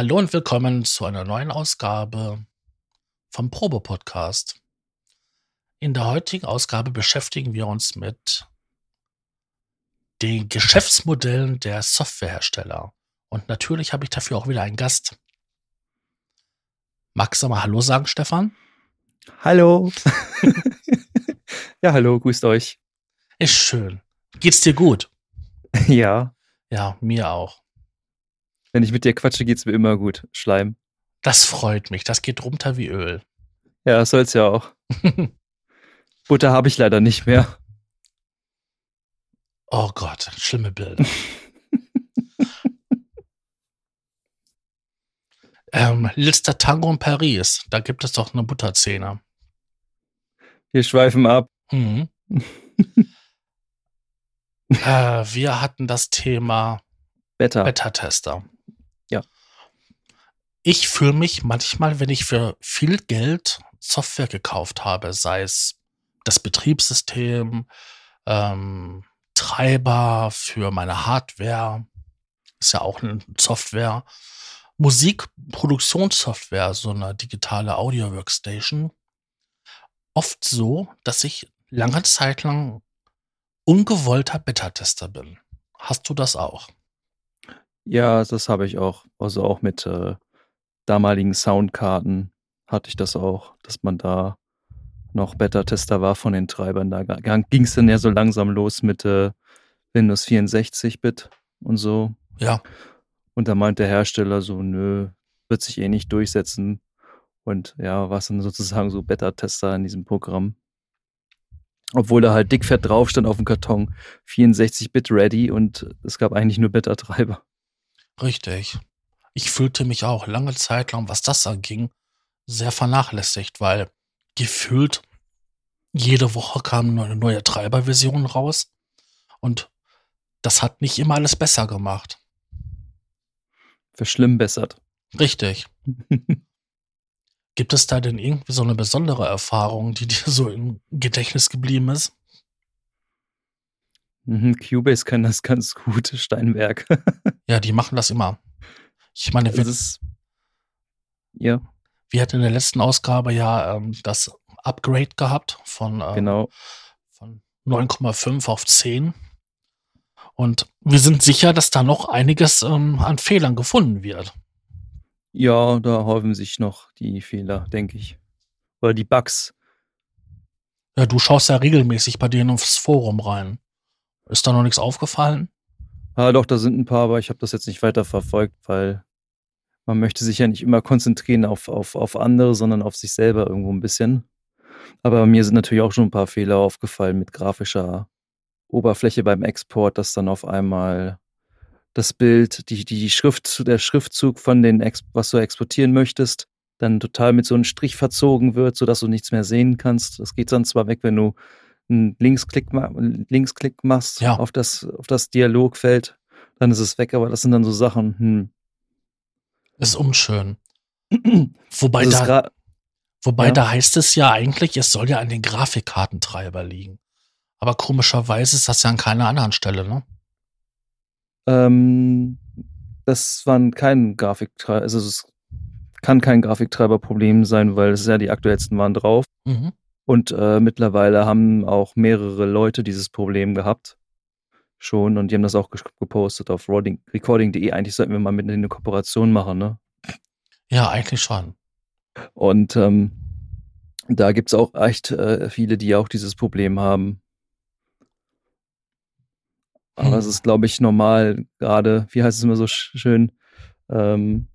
Hallo und willkommen zu einer neuen Ausgabe vom Probe-Podcast. In der heutigen Ausgabe beschäftigen wir uns mit den Geschäftsmodellen der Softwarehersteller. Und natürlich habe ich dafür auch wieder einen Gast. Magst du mal Hallo sagen, Stefan? Hallo. ja, hallo, grüßt euch. Ist schön. Geht's dir gut? Ja. Ja, mir auch. Wenn ich mit dir quatsche, geht's mir immer gut. Schleim. Das freut mich. Das geht runter wie Öl. Ja, soll's ja auch. Butter habe ich leider nicht mehr. Oh Gott, schlimme Bilder. ähm, letzter Tango in Paris. Da gibt es doch eine Butterzähne. Wir schweifen ab. Mhm. äh, wir hatten das Thema Beta. Beta-Tester. Ja. Ich fühle mich manchmal, wenn ich für viel Geld Software gekauft habe, sei es das Betriebssystem, ähm, Treiber für meine Hardware, ist ja auch eine Software, Musikproduktionssoftware, so eine digitale Audio-Workstation, oft so, dass ich lange Zeit lang ungewollter Beta-Tester bin. Hast du das auch? Ja, das habe ich auch. Also auch mit äh, damaligen Soundkarten hatte ich das auch, dass man da noch Beta-Tester war von den Treibern. Da ging es dann ja so langsam los mit äh, Windows 64-Bit und so. Ja. Und da meint der Hersteller so, nö, wird sich eh nicht durchsetzen. Und ja, war es dann sozusagen so Beta-Tester in diesem Programm. Obwohl da halt dickfett drauf stand auf dem Karton 64-Bit ready und es gab eigentlich nur Beta-Treiber. Richtig. Ich fühlte mich auch lange Zeit lang, was das anging, sehr vernachlässigt, weil gefühlt jede Woche kam eine neue Treiberversion raus und das hat nicht immer alles besser gemacht. Verschlimmbessert. Richtig. Gibt es da denn irgendwie so eine besondere Erfahrung, die dir so im Gedächtnis geblieben ist? Mhm, Cubase kann das ganz gut, Steinberg. ja, die machen das immer. Ich meine, wir, ist, ja. wir hatten in der letzten Ausgabe ja ähm, das Upgrade gehabt von, ähm, genau. von 9,5 auf 10. Und wir sind sicher, dass da noch einiges ähm, an Fehlern gefunden wird. Ja, da häufen sich noch die Fehler, denke ich. Oder die Bugs. Ja, du schaust ja regelmäßig bei denen aufs Forum rein. Ist da noch nichts aufgefallen? Ah, doch, da sind ein paar, aber ich habe das jetzt nicht weiter verfolgt, weil man möchte sich ja nicht immer konzentrieren auf, auf, auf andere, sondern auf sich selber irgendwo ein bisschen. Aber mir sind natürlich auch schon ein paar Fehler aufgefallen mit grafischer Oberfläche beim Export, dass dann auf einmal das Bild, die, die Schrift, der Schriftzug von den, was du exportieren möchtest, dann total mit so einem Strich verzogen wird, sodass du nichts mehr sehen kannst. Das geht dann zwar weg, wenn du einen Linksklick, Linksklick machst ja. auf, das, auf das Dialogfeld, dann ist es weg, aber das sind dann so Sachen, hm. Ist unschön. wobei da, wobei ja. da heißt es ja eigentlich, es soll ja an den Grafikkartentreiber liegen. Aber komischerweise ist das ja an keiner anderen Stelle, ne? Ähm, das waren kein Grafiktreiber, also es kann kein Grafiktreiberproblem sein, weil es ja die aktuellsten waren drauf. Mhm. Und äh, mittlerweile haben auch mehrere Leute dieses Problem gehabt. Schon. Und die haben das auch gepostet auf recording.de. Eigentlich sollten wir mal mit denen eine Kooperation machen, ne? Ja, eigentlich schon. Und ähm, da gibt es auch echt äh, viele, die auch dieses Problem haben. Aber hm. es ist, glaube ich, normal, gerade, wie heißt es immer so schön, ähm,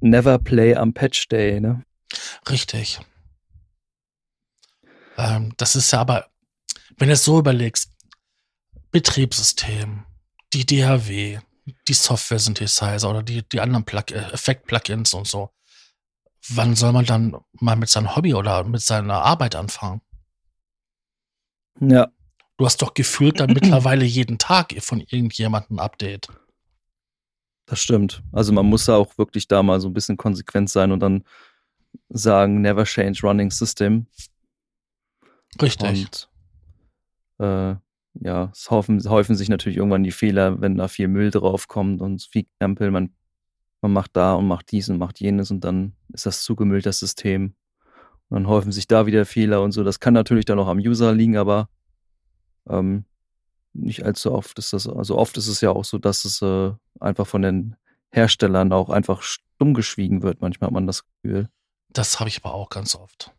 never play am Patch Day, ne? Richtig. Ähm, das ist ja aber, wenn du es so überlegst, Betriebssystem, die DHW, die Software-Synthesizer oder die, die anderen Plug äh, Effekt-Plugins und so. Wann soll man dann mal mit seinem Hobby oder mit seiner Arbeit anfangen? Ja. Du hast doch gefühlt dann mittlerweile jeden Tag von irgendjemandem ein Update. Das stimmt. Also man muss ja auch wirklich da mal so ein bisschen konsequent sein und dann sagen, never change running system. Richtig. Und äh, ja, es häufen, häufen sich natürlich irgendwann die Fehler, wenn da viel Müll draufkommt und viel Krempel. Man man macht da und macht dies und macht jenes und dann ist das zugemüllt, das System. Und dann häufen sich da wieder Fehler und so. Das kann natürlich dann auch am User liegen, aber ähm, nicht allzu oft ist das, also oft ist es ja auch so, dass es äh, einfach von den Herstellern auch einfach stumm geschwiegen wird. Manchmal hat man das Gefühl. Das habe ich aber auch ganz oft.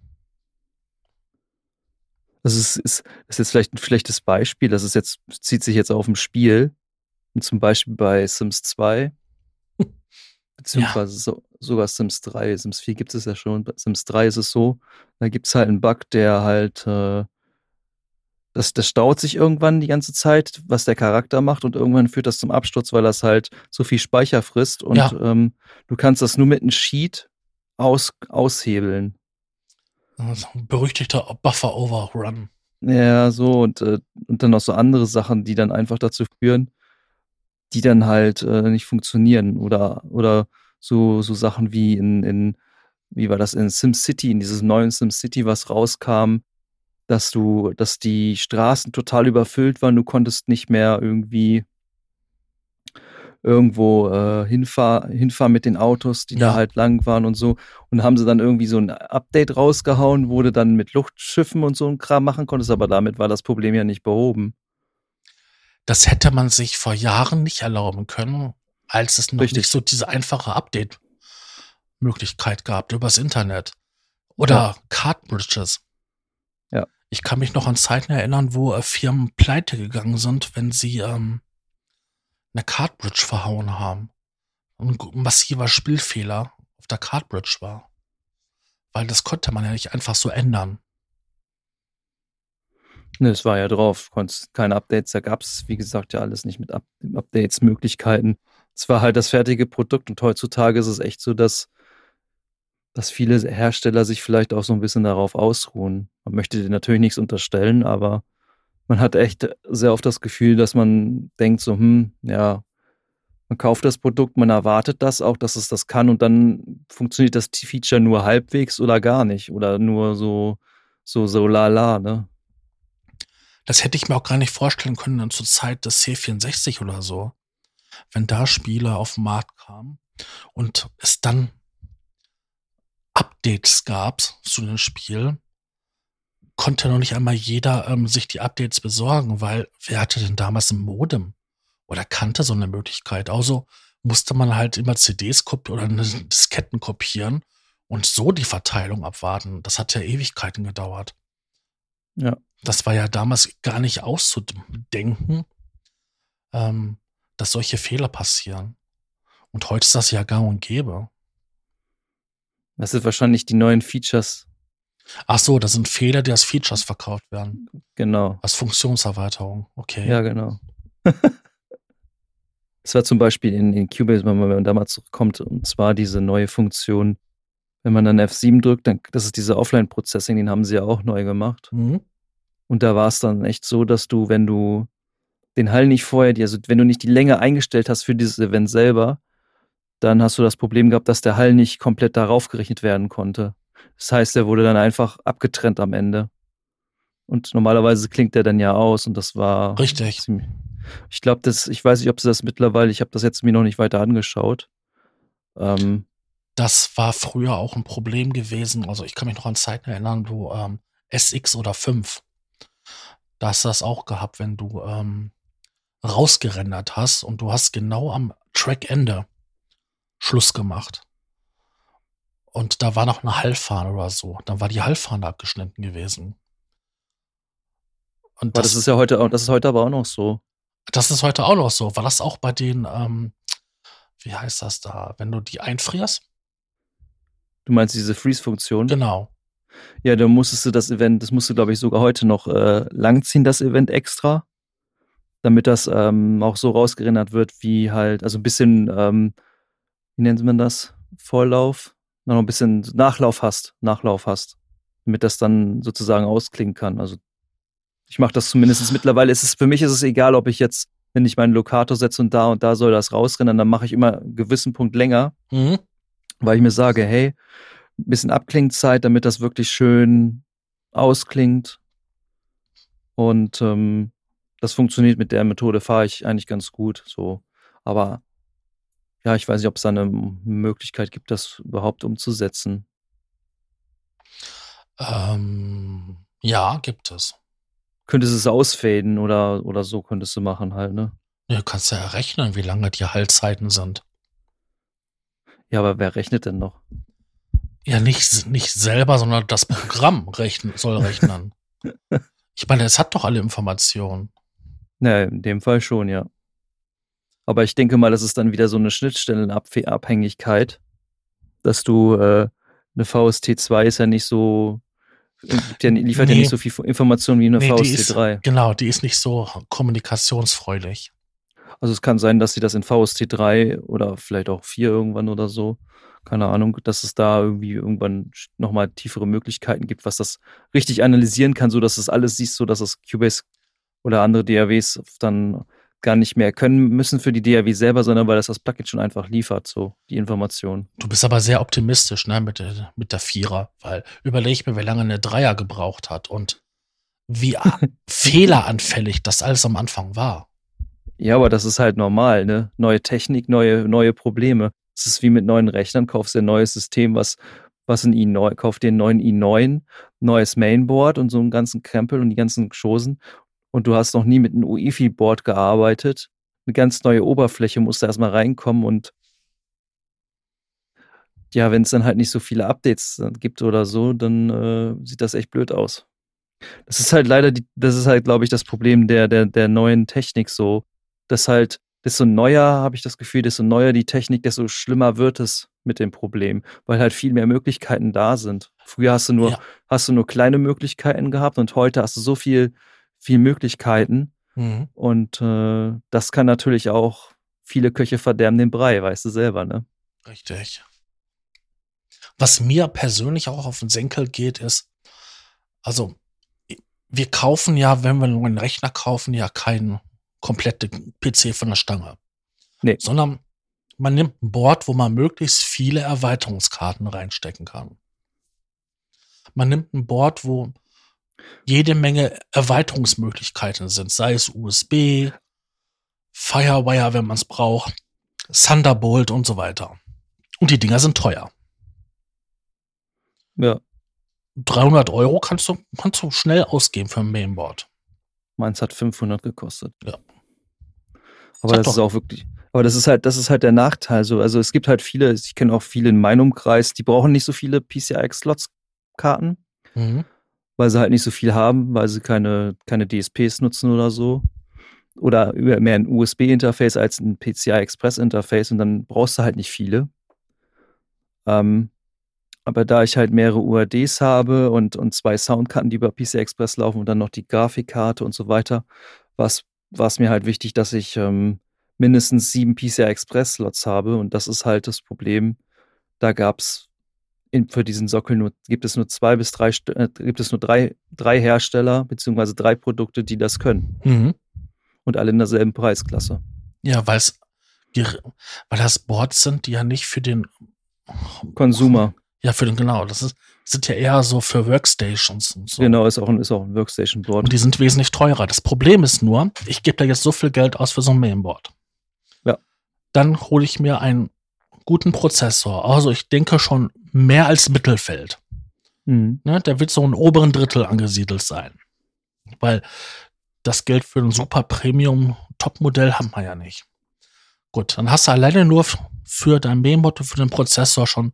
Das ist, ist, ist jetzt vielleicht ein schlechtes Beispiel. Das ist jetzt, zieht sich jetzt auf dem Spiel. Und zum Beispiel bei Sims 2, beziehungsweise ja. so, sogar Sims 3. Sims 4 gibt es ja schon. Bei Sims 3 ist es so, da gibt es halt einen Bug, der halt äh, das, das staut sich irgendwann die ganze Zeit, was der Charakter macht und irgendwann führt das zum Absturz, weil das halt so viel Speicher frisst und ja. ähm, du kannst das nur mit einem Sheet aus, aushebeln. Also, berüchtigter Buffer Overrun. Ja, so und, äh, und dann noch so andere Sachen, die dann einfach dazu führen, die dann halt äh, nicht funktionieren oder, oder so, so Sachen wie in, in, wie war das in SimCity, in dieses neuen SimCity, was rauskam, dass du, dass die Straßen total überfüllt waren, du konntest nicht mehr irgendwie irgendwo äh, hinfahren, hinfahren mit den Autos, die ja. da halt lang waren und so. Und haben sie dann irgendwie so ein Update rausgehauen, wo du dann mit Luftschiffen und so ein Kram machen konntest, aber damit war das Problem ja nicht behoben. Das hätte man sich vor Jahren nicht erlauben können, als es noch Richtig. nicht so diese einfache Update-Möglichkeit gab übers Internet. Oder ja. Cartbridges. Ich kann mich noch an Zeiten erinnern, wo äh, Firmen pleite gegangen sind, wenn sie ähm, eine Cartbridge verhauen haben. Ein massiver Spielfehler auf der Cartbridge war. Weil das konnte man ja nicht einfach so ändern. Ne, es war ja drauf. Keine Updates, da gab es, wie gesagt, ja alles nicht mit Up Updates, Möglichkeiten. Es war halt das fertige Produkt und heutzutage ist es echt so, dass dass viele Hersteller sich vielleicht auch so ein bisschen darauf ausruhen. Man möchte dir natürlich nichts unterstellen, aber man hat echt sehr oft das Gefühl, dass man denkt so, hm, ja, man kauft das Produkt, man erwartet das auch, dass es das kann und dann funktioniert das Feature nur halbwegs oder gar nicht oder nur so, so, so lala, ne? Das hätte ich mir auch gar nicht vorstellen können zur Zeit des C64 oder so. Wenn da Spiele auf den Markt kamen und es dann Updates gab zu dem Spiel, konnte noch nicht einmal jeder ähm, sich die Updates besorgen, weil wer hatte denn damals ein Modem oder kannte so eine Möglichkeit? Also musste man halt immer CDs kopieren oder Disketten kopieren und so die Verteilung abwarten. Das hat ja Ewigkeiten gedauert. Ja. Das war ja damals gar nicht auszudenken, ähm, dass solche Fehler passieren. Und heute ist das ja gang und gäbe. Das sind wahrscheinlich die neuen Features. Ach so, das sind Fehler, die als Features verkauft werden. Genau. Als Funktionserweiterung. Okay. Ja, genau. Das war zum Beispiel in, in Cubase, wenn man da mal zurückkommt, und zwar diese neue Funktion, wenn man dann F7 drückt, dann, das ist dieser Offline-Processing, den haben sie ja auch neu gemacht. Mhm. Und da war es dann echt so, dass du, wenn du den Hall nicht vorher, also wenn du nicht die Länge eingestellt hast für dieses Event selber, dann hast du das Problem gehabt, dass der Hall nicht komplett darauf gerechnet werden konnte. Das heißt, er wurde dann einfach abgetrennt am Ende. Und normalerweise klingt der dann ja aus und das war. Richtig. Ziemlich, ich glaube, das, ich weiß nicht, ob sie das mittlerweile, ich habe das jetzt mir noch nicht weiter angeschaut. Ähm, das war früher auch ein Problem gewesen. Also ich kann mich noch an Zeiten erinnern, wo ähm, SX oder 5, da hast du das auch gehabt, wenn du ähm, rausgerendert hast und du hast genau am Trackende Schluss gemacht. Und da war noch eine Hallfahne oder so. Dann war die Hallfahne abgeschnitten gewesen. Und das, das, ist ja heute, das ist heute aber auch noch so. Das ist heute auch noch so. War das auch bei den, ähm, wie heißt das da, wenn du die einfrierst? Du meinst diese Freeze-Funktion? Genau. Ja, dann musstest du das Event, das musst du, glaube ich, sogar heute noch äh, langziehen, das Event extra, damit das ähm, auch so rausgerendert wird, wie halt, also ein bisschen ähm, wie nennt man das? Vorlauf, noch ein bisschen Nachlauf hast, Nachlauf hast, damit das dann sozusagen ausklingen kann. Also ich mache das zumindest mittlerweile. Ist es, für mich ist es egal, ob ich jetzt, wenn ich meinen Lokator setze und da und da soll das rausrennen, dann mache ich immer einen gewissen Punkt länger, mhm. weil ich mir sage, hey, ein bisschen Abklingzeit, damit das wirklich schön ausklingt. Und ähm, das funktioniert mit der Methode, fahre ich eigentlich ganz gut. So. Aber ja, ich weiß nicht, ob es da eine Möglichkeit gibt, das überhaupt umzusetzen. Ähm, ja, gibt es. Könntest du es ausfaden oder, oder so könntest du machen halt, ne? Ja, Du kannst ja errechnen, wie lange die Haltzeiten sind. Ja, aber wer rechnet denn noch? Ja, nicht, nicht selber, sondern das Programm rechnen, soll rechnen. Ich meine, es hat doch alle Informationen. Na, in dem Fall schon, ja. Aber ich denke mal, das ist dann wieder so eine Schnittstellenabhängigkeit, dass du äh, eine VST2 ist ja nicht so, ja, liefert ja Nee. nicht so viel Information wie eine Nee, die ist, VST3. genau, die ist nicht so kommunikationsfreudig. Also es kann sein, dass sie das in VST3 oder vielleicht auch 4 irgendwann oder so, keine Ahnung, dass es da irgendwie irgendwann nochmal tiefere Möglichkeiten gibt, was das richtig analysieren kann, so dass es alles siehst, so dass das Cubase oder andere DAWs dann gar nicht mehr können müssen für die DAW selber, sondern weil das das Plugin schon einfach liefert, so die Information. Du bist aber sehr optimistisch, ne, mit der, mit der Vierer, weil überleg mir, wie lange eine Dreier gebraucht hat und wie fehleranfällig das alles am Anfang war. Ja, aber das ist halt normal, ne? Neue Technik, neue, neue Probleme. Es ist wie mit neuen Rechnern, kaufst dir ein neues System, was, was ein i9, kauf dir einen neuen i9, neues Mainboard und so einen ganzen Krempel und die ganzen Chosen. Und du hast noch nie mit einem UEFI-Board gearbeitet. Eine ganz neue Oberfläche musst du erstmal reinkommen und ja, wenn es dann halt nicht so viele Updates gibt oder so, dann äh, sieht das echt blöd aus. Das ist halt leider, die, das ist halt, glaube ich, das Problem der, der, der neuen Technik so, dass halt, desto neuer, habe ich das Gefühl, desto neuer die Technik, desto schlimmer wird es mit dem Problem, weil halt viel mehr Möglichkeiten da sind. Früher hast du nur, Ja. hast du nur kleine Möglichkeiten gehabt und heute hast du so viel, viel Möglichkeiten Mhm. und äh, das kann natürlich auch viele Köche verderben den Brei, weißt du selber, ne? Richtig. Was mir persönlich auch auf den Senkel geht, ist, also wir kaufen ja, wenn wir einen Rechner kaufen, ja keinen kompletten PC von der Stange. Nee. Sondern man nimmt ein Board, wo man möglichst viele Erweiterungskarten reinstecken kann. Man nimmt ein Board, wo jede Menge Erweiterungsmöglichkeiten sind, sei es USB, Firewire, wenn man es braucht, Thunderbolt und so weiter. Und die Dinger sind teuer. Ja, 300 Euro kannst du, kannst du schnell ausgeben für ein Mainboard. meins hat 500 gekostet. Ja. Aber Sag das ist doch. auch wirklich, aber das ist halt, das ist halt der Nachteil. So, also es gibt halt viele, ich kenne auch viele in meinem Umkreis, die brauchen nicht so viele PCI-Slots-Karten, Mhm. Weil sie halt nicht so viel haben, weil sie keine, keine DSPs nutzen oder so. Oder mehr ein USB-Interface als ein PCI-Express-Interface und dann brauchst du halt nicht viele. Ähm, aber da ich halt mehrere UADs habe und, und zwei Soundkarten, die über PCI Express laufen und dann noch die Grafikkarte und so weiter, war es mir halt wichtig, dass ich ähm, mindestens sieben PCI Express Slots habe und das ist halt das Problem. Da gab es für diesen Sockel nur, gibt es nur zwei bis drei, äh, gibt es nur drei, drei Hersteller beziehungsweise drei Produkte, die das können Mhm. und alle in derselben Preisklasse. Ja, weil es, weil das Boards sind, die ja nicht für den Consumer, Ja, für den, genau. Das ist, sind ja eher so für Workstations und so. genau, ist auch ein, ist auch ein Workstation Board. Und die sind wesentlich teurer. Das Problem ist nur, ich gebe da jetzt so viel Geld aus für so ein Mainboard. Ja. Dann hole ich mir einen guten Prozessor. Also ich denke schon mehr als Mittelfeld. Mhm. Ne? Der wird so im oberen Drittel angesiedelt sein. Weil das Geld für ein super Premium Top-Modell haben wir ja nicht. Gut, dann hast du alleine nur für dein Mainboard und für den Prozessor schon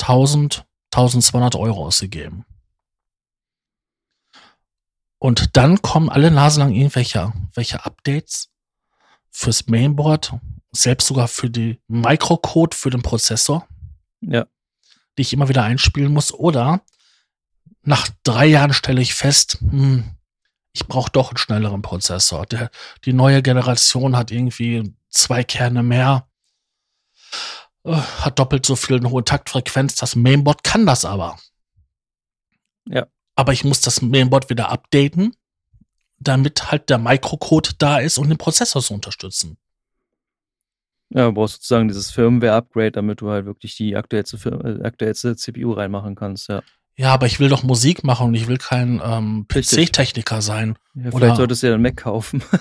1000, 1200 Euro ausgegeben. Und dann kommen alle Nase lang irgendwelche welche Updates fürs Mainboard, selbst sogar für die Microcode für den Prozessor Ja, die ich immer wieder einspielen muss. Oder nach drei Jahren stelle ich fest, hm, ich brauche doch einen schnelleren Prozessor. Der, die neue Generation hat irgendwie zwei Kerne mehr, äh, hat doppelt so viel eine hohe Taktfrequenz. Das Mainboard kann das aber. Ja. Aber ich muss das Mainboard wieder updaten, damit halt der Microcode da ist, um den Prozessor zu unterstützen. Ja, du brauchst sozusagen dieses Firmware-Upgrade, damit du halt wirklich die aktuellste, äh, aktuellste CPU reinmachen kannst, ja. Ja, aber ich will doch Musik machen und ich will kein ähm. PC-Techniker sein. ja Oder- vielleicht solltest du ja einen Mac kaufen.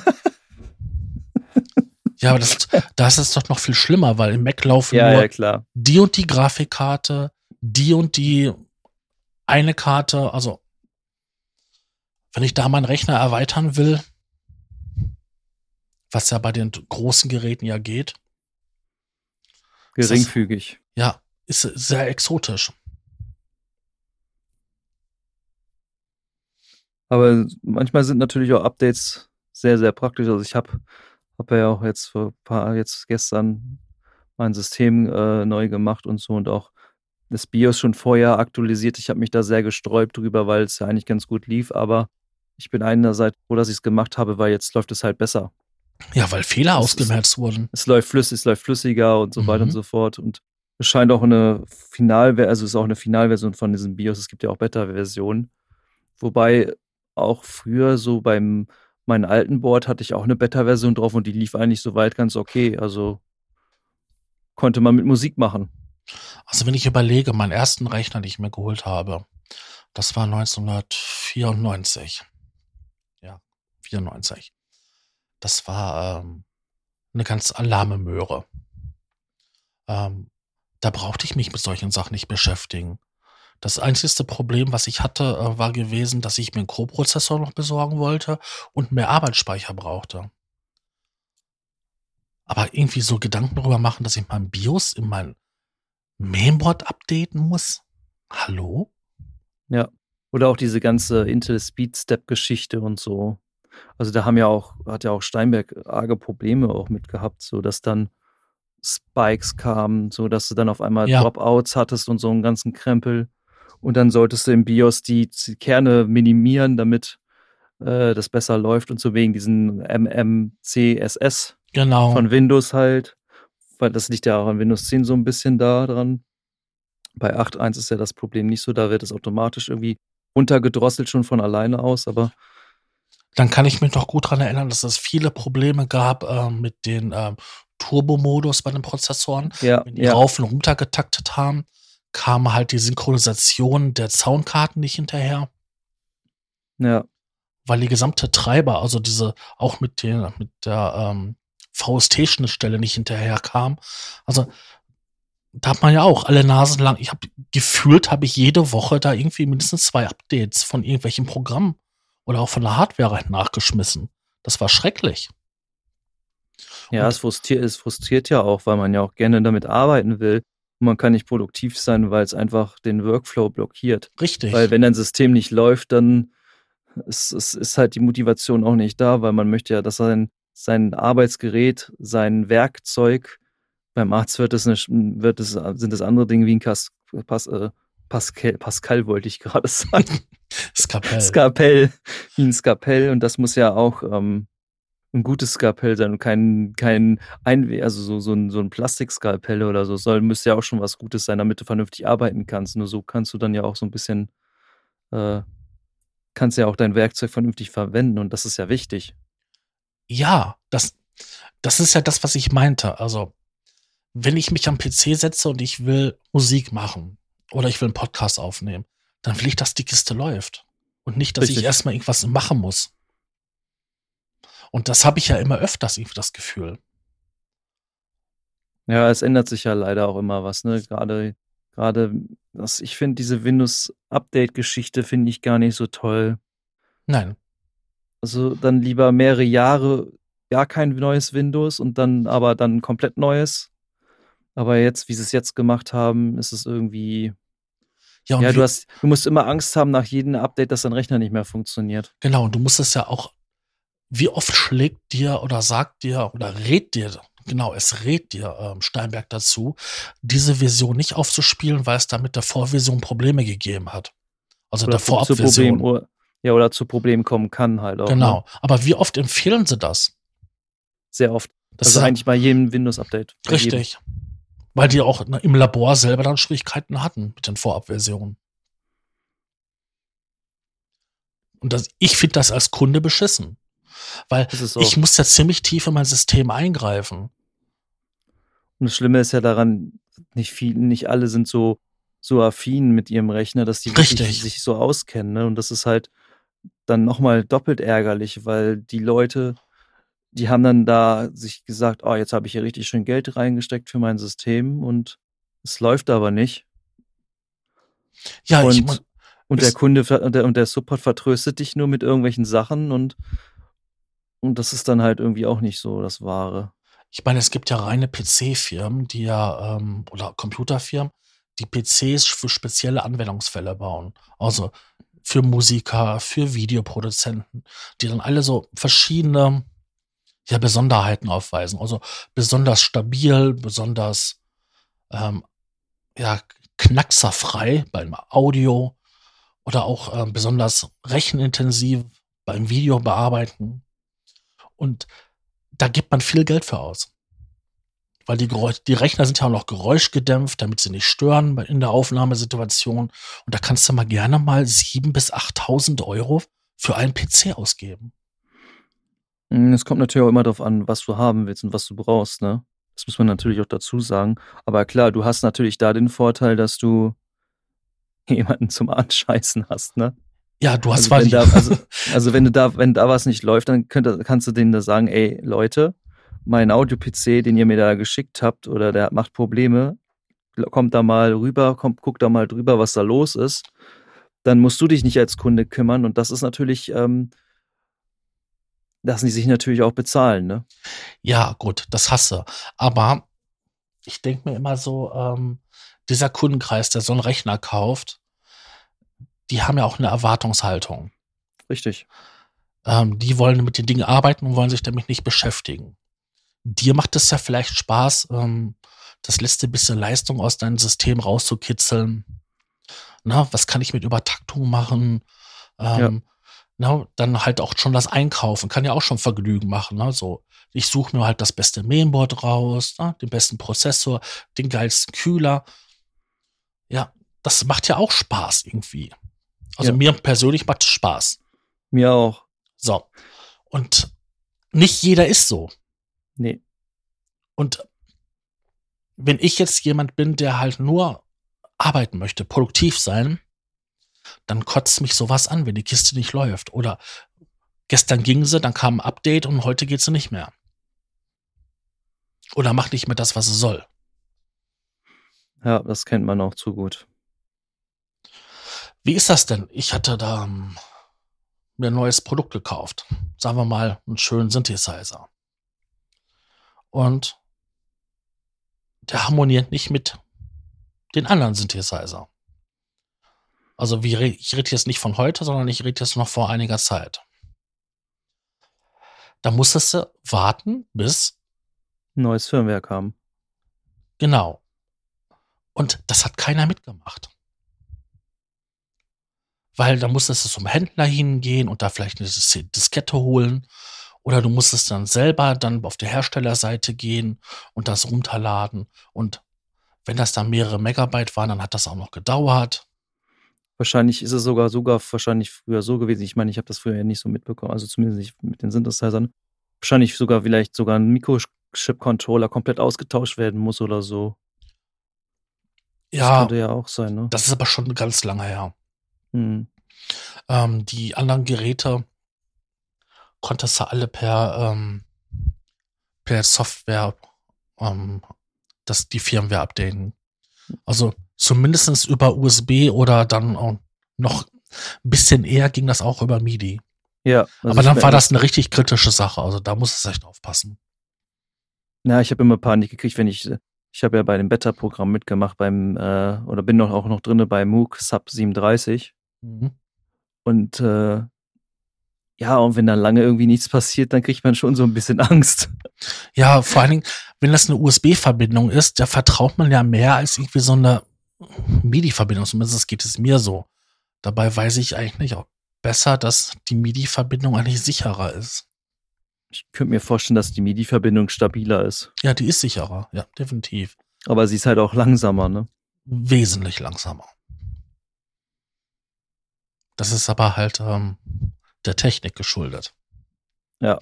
Ja, aber das, das ist doch noch viel schlimmer, weil im Mac laufen Ja, nur ja, die und die Grafikkarte, die und die eine Karte. Also, wenn ich da meinen Rechner erweitern will, was ja bei den großen Geräten ja geht, Ist Geringfügig. ja, ist sehr exotisch. Aber manchmal sind natürlich auch Updates sehr, sehr praktisch. Also ich habe hab ja auch jetzt vor ein paar, jetzt gestern mein System äh, neu gemacht und so und auch das BIOS schon vorher aktualisiert. Ich habe mich da sehr gesträubt drüber, weil es ja eigentlich ganz gut lief, aber ich bin einerseits froh, dass ich es gemacht habe, weil jetzt läuft es halt besser. Ja, weil Fehler ausgemerzt wurden. Es läuft flüssig, es läuft flüssiger und so weiter und Mhm. so fort. Und es scheint auch eine Finalversion, also es ist auch eine Finalversion von diesem BIOS. Es gibt ja auch Beta-Versionen. Wobei auch früher so beim meinem alten Board hatte ich auch eine Beta-Version drauf und die lief eigentlich soweit ganz okay. Also konnte man mit Musik machen. Also wenn ich überlege, meinen ersten Rechner, den ich mir geholt habe, das war 1994. Ja, 94. Das war ähm, eine ganz alarme Möhre. Ähm, da brauchte ich mich mit solchen Sachen nicht beschäftigen. Das einzigste Problem, was ich hatte, äh, war gewesen, dass ich mir einen Co-Prozessor noch besorgen wollte und mehr Arbeitsspeicher brauchte. Aber irgendwie so Gedanken darüber machen, dass ich mein BIOS in mein Mainboard updaten muss? Hallo? Ja. Oder auch diese ganze Intel Speed Step Geschichte und so. Also da haben ja auch, hat ja auch Steinberg arge Probleme auch mit gehabt, so dass dann Spikes kamen, so dass du dann auf einmal Ja. Dropouts hattest und so einen ganzen Krempel. Und dann solltest du im BIOS die, die Kerne minimieren, damit äh, das besser läuft und so wegen diesen MMCSS Genau. von Windows halt, weil das liegt ja auch an Windows 10 so ein bisschen da dran. Bei 8.1 ist ja das Problem nicht so, da wird es automatisch irgendwie runtergedrosselt schon von alleine aus, aber Dann kann ich mich noch gut daran erinnern, dass es viele Probleme gab äh, mit den ähm, Turbo-Modus bei den Prozessoren. ja, Wenn die ja, rauf und runter getaktet haben, kam halt die Synchronisation der Soundkarten nicht hinterher, ja, weil die gesamte Treiber, also diese auch mit, den, mit der ähm, VST-Schnittstelle nicht hinterher kam. Also da hat man ja auch alle Nasen lang, ich habe gefühlt, habe ich jede Woche da irgendwie mindestens zwei Updates von irgendwelchen Programmen oder auch von der Hardware nachgeschmissen. Das war schrecklich. ja, es frustriert, es frustriert ja auch, weil man ja auch gerne damit arbeiten will. Und man kann nicht produktiv sein, weil es einfach den Workflow blockiert. Richtig. Weil wenn dein System nicht läuft, dann ist, ist, ist halt die Motivation auch nicht da, weil man möchte ja, dass sein, sein Arbeitsgerät, sein Werkzeug, beim Arzt wird es, eine, wird es sind es andere Dinge wie ein Kas, Pas, äh, Pascal, Pascal wollte ich gerade sagen. Skapell. Skapell, wie ein Skapell und das muss ja auch ähm, ein gutes Skapell sein und kein, kein Einwe also so, so ein, so ein Plastikskalpell oder so, soll, müsste ja auch schon was Gutes sein, damit du vernünftig arbeiten kannst. Nur so kannst du dann ja auch so ein bisschen, äh, kannst ja auch dein Werkzeug vernünftig verwenden und das ist ja wichtig. Ja, das, das ist ja das, was ich meinte. Also, wenn ich mich am PC setze und ich will Musik machen oder ich will einen Podcast aufnehmen, dann will ich, dass die Kiste läuft. Und nicht, dass ich Richtig. erstmal irgendwas machen muss. Und das habe ich ja immer öfters irgendwie das Gefühl. Ja, es ändert sich ja leider auch immer was, ne? Gerade, gerade, das, ich finde diese Windows-Update-Geschichte finde ich gar nicht so toll. Nein. Also dann lieber mehrere Jahre gar kein neues Windows und dann aber dann komplett neues. Aber jetzt, wie sie es jetzt gemacht haben, ist es irgendwie. Ja, ja, du hast, du musst immer Angst haben nach jedem Update, dass dein Rechner nicht mehr funktioniert. genau, und du musst es ja auch, wie oft schlägt dir oder sagt dir oder rät dir, genau, es rät dir ähm, Steinberg dazu, diese Version nicht aufzuspielen, weil es da mit der Vorversion Probleme gegeben hat. Also der Oder zu Vorabversion. Ja, oder zu Problemen kommen kann halt auch. Ne? Genau. Aber wie oft empfehlen sie das? Sehr oft. Das also ist eigentlich bei jedem Windows-Update. Bei jedem. Weil die auch ne, im Labor selber dann Schwierigkeiten hatten mit den Vorabversionen. Und das, ich finde das als Kunde beschissen. Weil auch. ich muss ja ziemlich tief in mein System eingreifen. Und das Schlimme ist ja daran, nicht viel, nicht alle sind so, so affin mit ihrem Rechner, dass die sich so auskennen. Ne? Und das ist halt dann nochmal doppelt ärgerlich, weil die Leute die haben dann da sich gesagt, oh, jetzt habe ich hier richtig schön Geld reingesteckt für mein System und es läuft aber nicht. Ja, und, ich mein, und der Kunde und der, und der Support vertröstet dich nur mit irgendwelchen Sachen und, und das ist dann halt irgendwie auch nicht so das Wahre. Ich meine, es gibt ja reine PC-Firmen, die ja, ähm, oder Computerfirmen, die PCs für spezielle Anwendungsfälle bauen. Also für Musiker, für Videoproduzenten, die dann alle so verschiedene ja, Besonderheiten aufweisen. Also besonders stabil, besonders ähm, ja, knackserfrei beim Audio oder auch äh, besonders rechenintensiv beim Video bearbeiten. Und da gibt man viel Geld für aus. Weil die, die Rechner sind ja auch noch geräuschgedämpft, damit sie nicht stören in der Aufnahmesituation. Und da kannst du mal gerne mal 7.000 bis 8.000 Euro für einen PC ausgeben. Hm, es kommt natürlich auch immer darauf an, was du haben willst und was du brauchst, ne? Das muss man natürlich auch dazu sagen. Aber klar, du hast natürlich da den Vorteil, dass du jemanden zum Anscheißen hast, ne? Ja, du hast also, wenn da, also, also, wenn du da, wenn da was nicht läuft, dann könnt, kannst du denen da sagen, ey, Leute, mein Audio-PC, den ihr mir da geschickt habt, oder der macht Probleme, kommt da mal rüber, kommt, guck da mal drüber, was da los ist. Dann musst du dich nicht als Kunde kümmern. Und das ist natürlich, ähm, lassen die sich natürlich auch bezahlen, ne? Ja, gut, das hasse. Aber ich denke mir immer so, ähm, dieser Kundenkreis, der so einen Rechner kauft, die haben ja auch eine Erwartungshaltung. Richtig. Ähm, die wollen mit den Dingen arbeiten und wollen sich damit nicht beschäftigen. Dir macht es ja vielleicht Spaß, ähm, das letzte bisschen Leistung aus deinem System rauszukitzeln. Na, was kann ich mit Übertaktung machen? Ähm, ja. Na, dann halt auch schon das Einkaufen, kann ja auch schon Vergnügen machen. Ne? So, ich suche mir halt das beste Mainboard raus, na, den besten Prozessor, den geilsten Kühler. Ja, das macht ja auch Spaß irgendwie. Also ja. mir persönlich macht es Spaß. Mir auch. So. Und nicht jeder ist so. Nee. Und wenn ich jetzt jemand bin, der halt nur arbeiten möchte, produktiv sein, dann kotzt mich sowas an, wenn die Kiste nicht läuft. Oder gestern ging sie, dann kam ein Update und heute geht sie nicht mehr. Oder macht nicht mehr das, was sie soll. Ja, das kennt man auch zu gut. Wie ist das denn? Ich hatte da um, ähm, mir ein neues Produkt gekauft. Sagen wir mal einen schönen Synthesizer. Und der harmoniert nicht mit den anderen Synthesizer. Also wie, ich rede jetzt nicht von heute, sondern ich rede jetzt noch vor einiger Zeit. Da musstest du warten, bis neues Firmware kam. Genau. Und das hat keiner mitgemacht weil da musstest du zum Händler hingehen und da vielleicht eine Diskette holen. Oder du musstest dann selber dann auf der Herstellerseite gehen und das runterladen. Und wenn das dann mehrere Megabyte waren, dann hat das auch noch gedauert. Wahrscheinlich ist es sogar sogar wahrscheinlich früher so gewesen. Ich meine, ich habe das früher ja nicht so mitbekommen, also zumindest nicht mit den Synthesizern. Wahrscheinlich sogar vielleicht sogar ein Mikrochip-Controller komplett ausgetauscht werden muss oder so. Ja, das könnte ja auch sein, ne? Das ist aber schon ganz lange her. Hm. Ähm, die anderen Geräte konntest du alle per, ähm, per Software ähm, das, die Firmware updaten. Also zumindest über USB oder dann auch noch ein bisschen eher ging das auch über MIDI. Ja. Also Aber dann war das eine richtig kritische Sache. Also da muss es echt aufpassen. Na, ich habe immer Panik gekriegt, wenn ich ich habe ja bei dem Beta-Programm mitgemacht beim äh, oder bin noch auch noch drinne bei MOOC Sub 37 Mhm. Und äh, ja, und wenn da lange irgendwie nichts passiert, dann kriegt man schon so ein bisschen Angst. Ja, vor allen Dingen, wenn das eine USB-Verbindung ist, da vertraut man ja mehr als irgendwie so eine MIDI-Verbindung. Zumindest geht es mir so. Dabei weiß ich eigentlich auch besser, dass die MIDI-Verbindung eigentlich sicherer ist. Ich könnte mir vorstellen, dass die MIDI-Verbindung stabiler ist. Ja, die ist sicherer, ja, definitiv. Aber sie ist halt auch langsamer, ne? Wesentlich langsamer. Das ist aber halt ähm, der Technik geschuldet. Ja.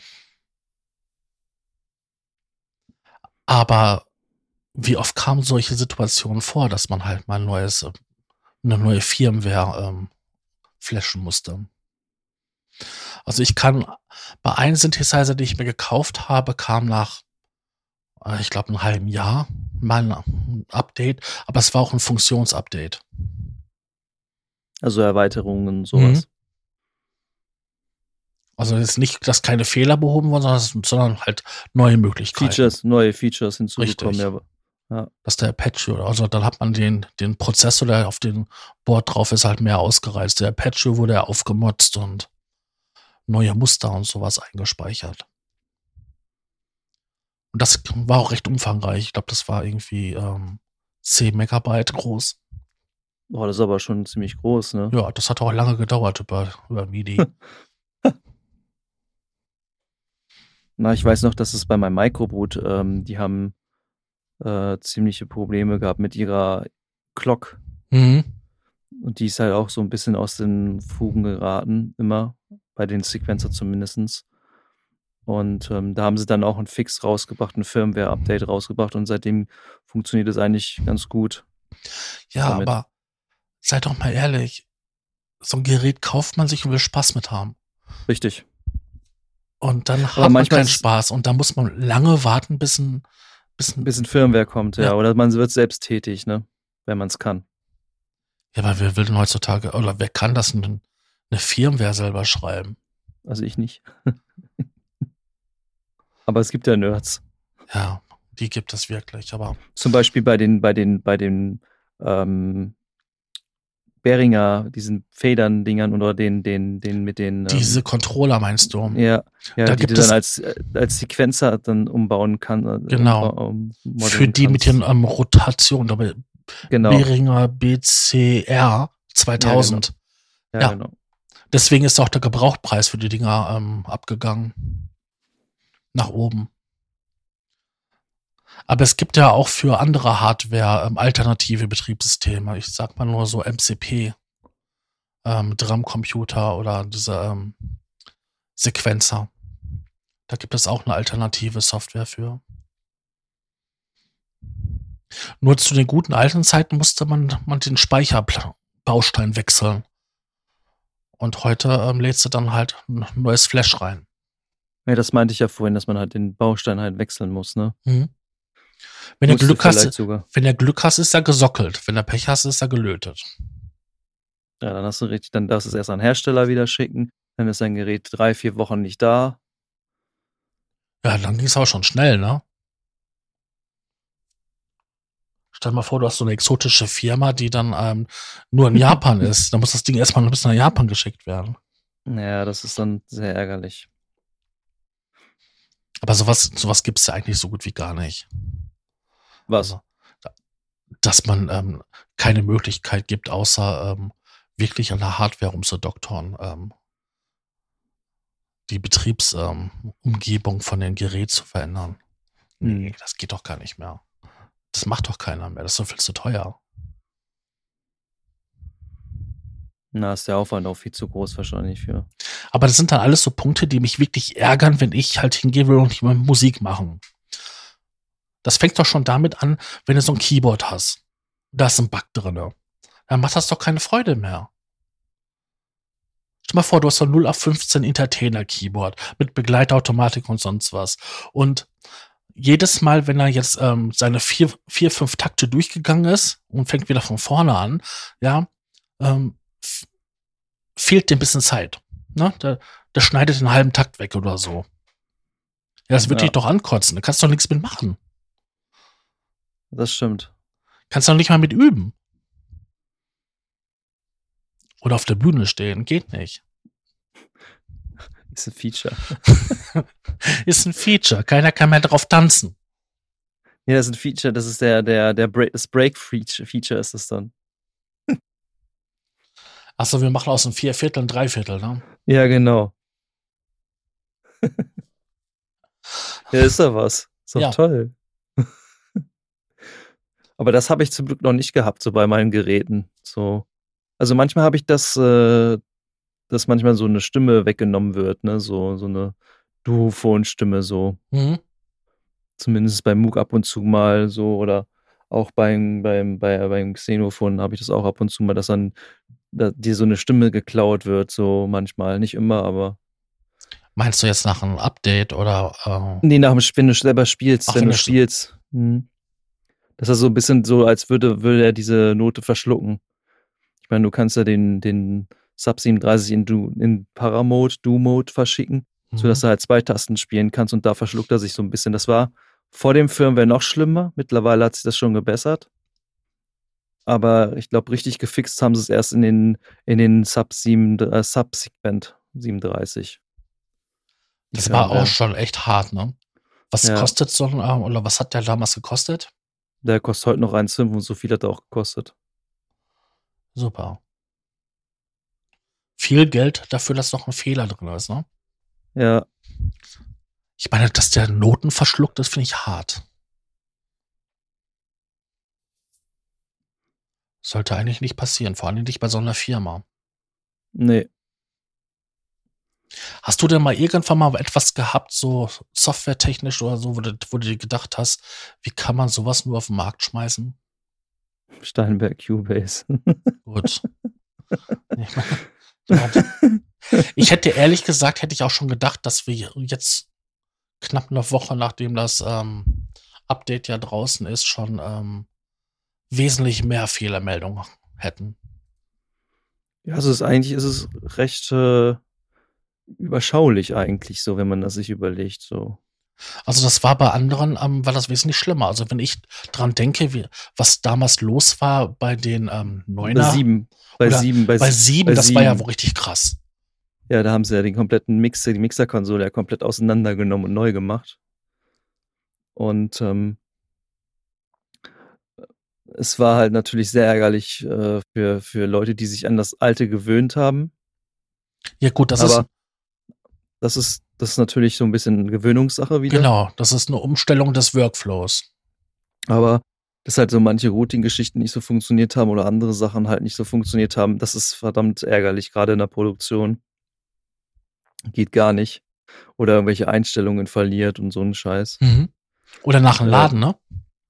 Aber wie oft kamen solche Situationen vor, dass man halt mal ein neues, eine neue Firmware ähm, flashen musste? Also ich kann bei einem Synthesizer, den ich mir gekauft habe, kam nach, äh, ich glaube, einem halben Jahr mal ein Update, aber es war auch ein Funktionsupdate. Also Erweiterungen und sowas. Mhm. Also jetzt nicht, dass keine Fehler behoben wurden, sondern, sondern halt neue Möglichkeiten. Features, neue Features hinzugekommen, Richtig. Ja. Dass der Apache, also dann hat man den, den Prozessor, der auf dem Board drauf ist, halt mehr ausgereizt. Der Apache wurde ja aufgemotzt und neue Muster und sowas eingespeichert. Und das war auch recht umfangreich. Ich glaube, das war irgendwie ähm, 10 Megabyte groß. Boah, das ist aber schon ziemlich groß, ne? Ja, das hat auch lange gedauert über, über MIDI. Na, ich weiß noch, dass es bei meinem Microboot, ähm, die haben äh, ziemliche Probleme gehabt mit ihrer Clock. mhm. Und die ist halt auch so ein bisschen aus den Fugen geraten, immer, bei den Sequencer zumindestens. Und ähm, da haben sie dann auch einen Fix rausgebracht, ein Firmware-Update rausgebracht und seitdem funktioniert es eigentlich ganz gut. Ja, damit. aber seid doch mal ehrlich. So ein Gerät kauft man sich und will Spaß mit haben. Richtig. Und dann hat Aber man manchmal keinen Spaß. Und da muss man lange warten, bis ein, bis Ein ein bisschen Firmware kommt, ja. Ja. Oder man wird selbst tätig, ne? Wenn man es kann. Ja, aber wer will denn heutzutage, oder wer kann das denn eine Firmware selber schreiben? Also ich nicht. Aber es gibt ja Nerds. Ja, die gibt es wirklich. Aber Zum Beispiel bei den, bei den, bei den ähm, Behringer, diesen Federn-Dingern oder den, den, den mit den. Ähm, diese Controller meinst du? ja, ja Da die gibt du dann als, äh, als Sequenzer dann umbauen kann. äh, Genau. umba- um, Für modeln die mit kannst. den ähm, Rotationen, aber Genau. Behringer BCR 2000. ja, ja. genau. Deswegen ist auch der Gebrauchtpreis für die Dinger ähm, abgegangen. Nach oben. Aber es gibt ja auch für andere Hardware ähm, alternative Betriebssysteme. Ich sag mal nur so MCP, ähm, Drumcomputer oder diese ähm, Sequenzer. Da gibt es auch eine alternative Software für. Nur zu den guten alten Zeiten musste man, man den Speicherbaustein wechseln. Und heute ähm, lädst du dann halt ein neues Flash rein. Ja, das meinte ich ja vorhin, dass man halt den Baustein halt wechseln muss, ne? Mhm. Wenn du Musst du Glück hast, sogar. wenn du Glück hast, ist er gesockelt. Wenn du Pech hast, ist er gelötet. Ja, dann hast du richtig, dann darfst du es erst an Hersteller wieder schicken. Dann ist dein Gerät drei, vier Wochen nicht da. Ja, dann ging es aber schon schnell, ne? Stell dir mal vor, du hast so eine exotische Firma, die dann ähm, nur in Japan ist. Dann muss das Ding erstmal ein bisschen nach Japan geschickt werden. Naja, das ist dann sehr ärgerlich. Aber sowas, sowas gibt es ja eigentlich so gut wie gar nicht. Was? Also, da- dass man ähm, keine Möglichkeit gibt, außer ähm, wirklich an der Hardware umzudoktoren, ähm, die Betriebsumgebung ähm, von dem Gerät zu verändern. Nee, Hm. das geht doch gar nicht mehr. Das macht doch keiner mehr. Das ist doch viel zu teuer. Na, ist der Aufwand auch viel zu groß wahrscheinlich für. Aber das sind dann alles so Punkte, die mich wirklich ärgern, wenn ich halt hingehen will und ich mal Musik machen. Das fängt doch schon damit an, wenn du so ein Keyboard hast. Da ist ein Bug drinne. Dann macht das doch keine Freude mehr. Stell mal vor, du hast so ein 0 auf 15 Entertainer-Keyboard mit Begleitautomatik und sonst was. Und jedes Mal, wenn er jetzt ähm, seine vier, vier, fünf Takte durchgegangen ist und fängt wieder von vorne an, ja, ähm, fehlt dir ein bisschen Zeit. Ne? Der, der schneidet den halben Takt weg oder so. Ja, das wird Ja. dich doch ankotzen. Da kannst du doch nichts mit machen. Das stimmt. Kannst du doch nicht mal mit üben. Oder auf der Bühne stehen. Geht nicht. Ist ein Feature. Ist ein Feature. Keiner kann mehr drauf tanzen. Ja, das ist ein Feature, das ist der, der, der Break, das Break-Feature Feature ist es dann. Achso, wir machen aus einem Vierviertel ein Dreiviertel, ne? Ja, genau. ja, ist doch was. Ist doch Ja. toll. Aber das habe ich zum Glück noch nicht gehabt, so bei meinen Geräten. So. Also manchmal habe ich das, äh, dass manchmal so eine Stimme weggenommen wird, ne? So, so eine Duophon-Stimme, so. Mhm. Zumindest beim MOOC ab und zu mal so oder auch beim, beim, bei, beim Xenophon habe ich das auch ab und zu mal, dass dann da, dir so eine Stimme geklaut wird, so manchmal. Nicht immer, aber Meinst du jetzt nach einem Update oder? Äh nee, nach dem, wenn du selber spielst, Ach, wenn wenn du spielst. Hm. Das ist so ein bisschen so, als würde, würde er diese Note verschlucken. Ich meine, du kannst ja den, den Sub 37 in, du, in Paramode, Do-Mode verschicken, sodass du halt zwei Tasten spielen kannst und da verschluckt er sich so ein bisschen. Das war vor dem Firmware noch schlimmer. Mittlerweile hat sich das schon gebessert. Aber ich glaube, richtig gefixt haben sie es erst in den, in den Sub 7, äh, Sub-Segment 37. Das war auch schon echt hart, ne? Was Ja. kostet so ein, oder was hat der damals gekostet? Der kostet heute noch 1,5 und so viel hat er auch gekostet. Super. Viel Geld dafür, dass noch ein Fehler drin ist, ne? Ja, Ich meine, dass der Noten verschluckt ist, finde ich hart. Sollte eigentlich nicht passieren, vor allem nicht bei so einer Firma. nee. Hast du denn mal irgendwann mal etwas gehabt, so softwaretechnisch oder so, wo du, wo du dir gedacht hast, wie kann man sowas nur auf den Markt schmeißen? Steinberg Cubase. Gut. Ich, hätte ehrlich gesagt, hätte ich auch schon gedacht, dass wir jetzt knapp eine Woche, nachdem das ähm, Update ja draußen ist, schon ähm, wesentlich mehr Fehlermeldungen hätten. ja, also es ist eigentlich ist es recht äh, überschaulich eigentlich so, wenn man das sich überlegt. So. Also das war bei anderen, ähm, war das wesentlich schlimmer. Also wenn ich dran denke, wie, was damals los war bei den ähm, Neuner, Bei sieben, bei sieben, bei, bei sie- sieben, bei das war ja sieben. wohl richtig krass. Ja, da haben sie ja den kompletten Mixer, die Mixerkonsole ja komplett auseinandergenommen und neu gemacht. Und ähm, es war halt natürlich sehr ärgerlich äh, für, für Leute, die sich an das Alte gewöhnt haben. Ja gut, das Aber ist das ist, das ist natürlich so ein bisschen Gewöhnungssache wieder. genau, das ist eine Umstellung des Workflows. Aber dass halt so manche Routing-Geschichten nicht so funktioniert haben oder andere Sachen halt nicht so funktioniert haben, das ist verdammt ärgerlich, gerade in der Produktion. Geht gar nicht. Oder irgendwelche Einstellungen verliert und so ein Scheiß. Mhm. Oder nach dem Äh, Laden, ne?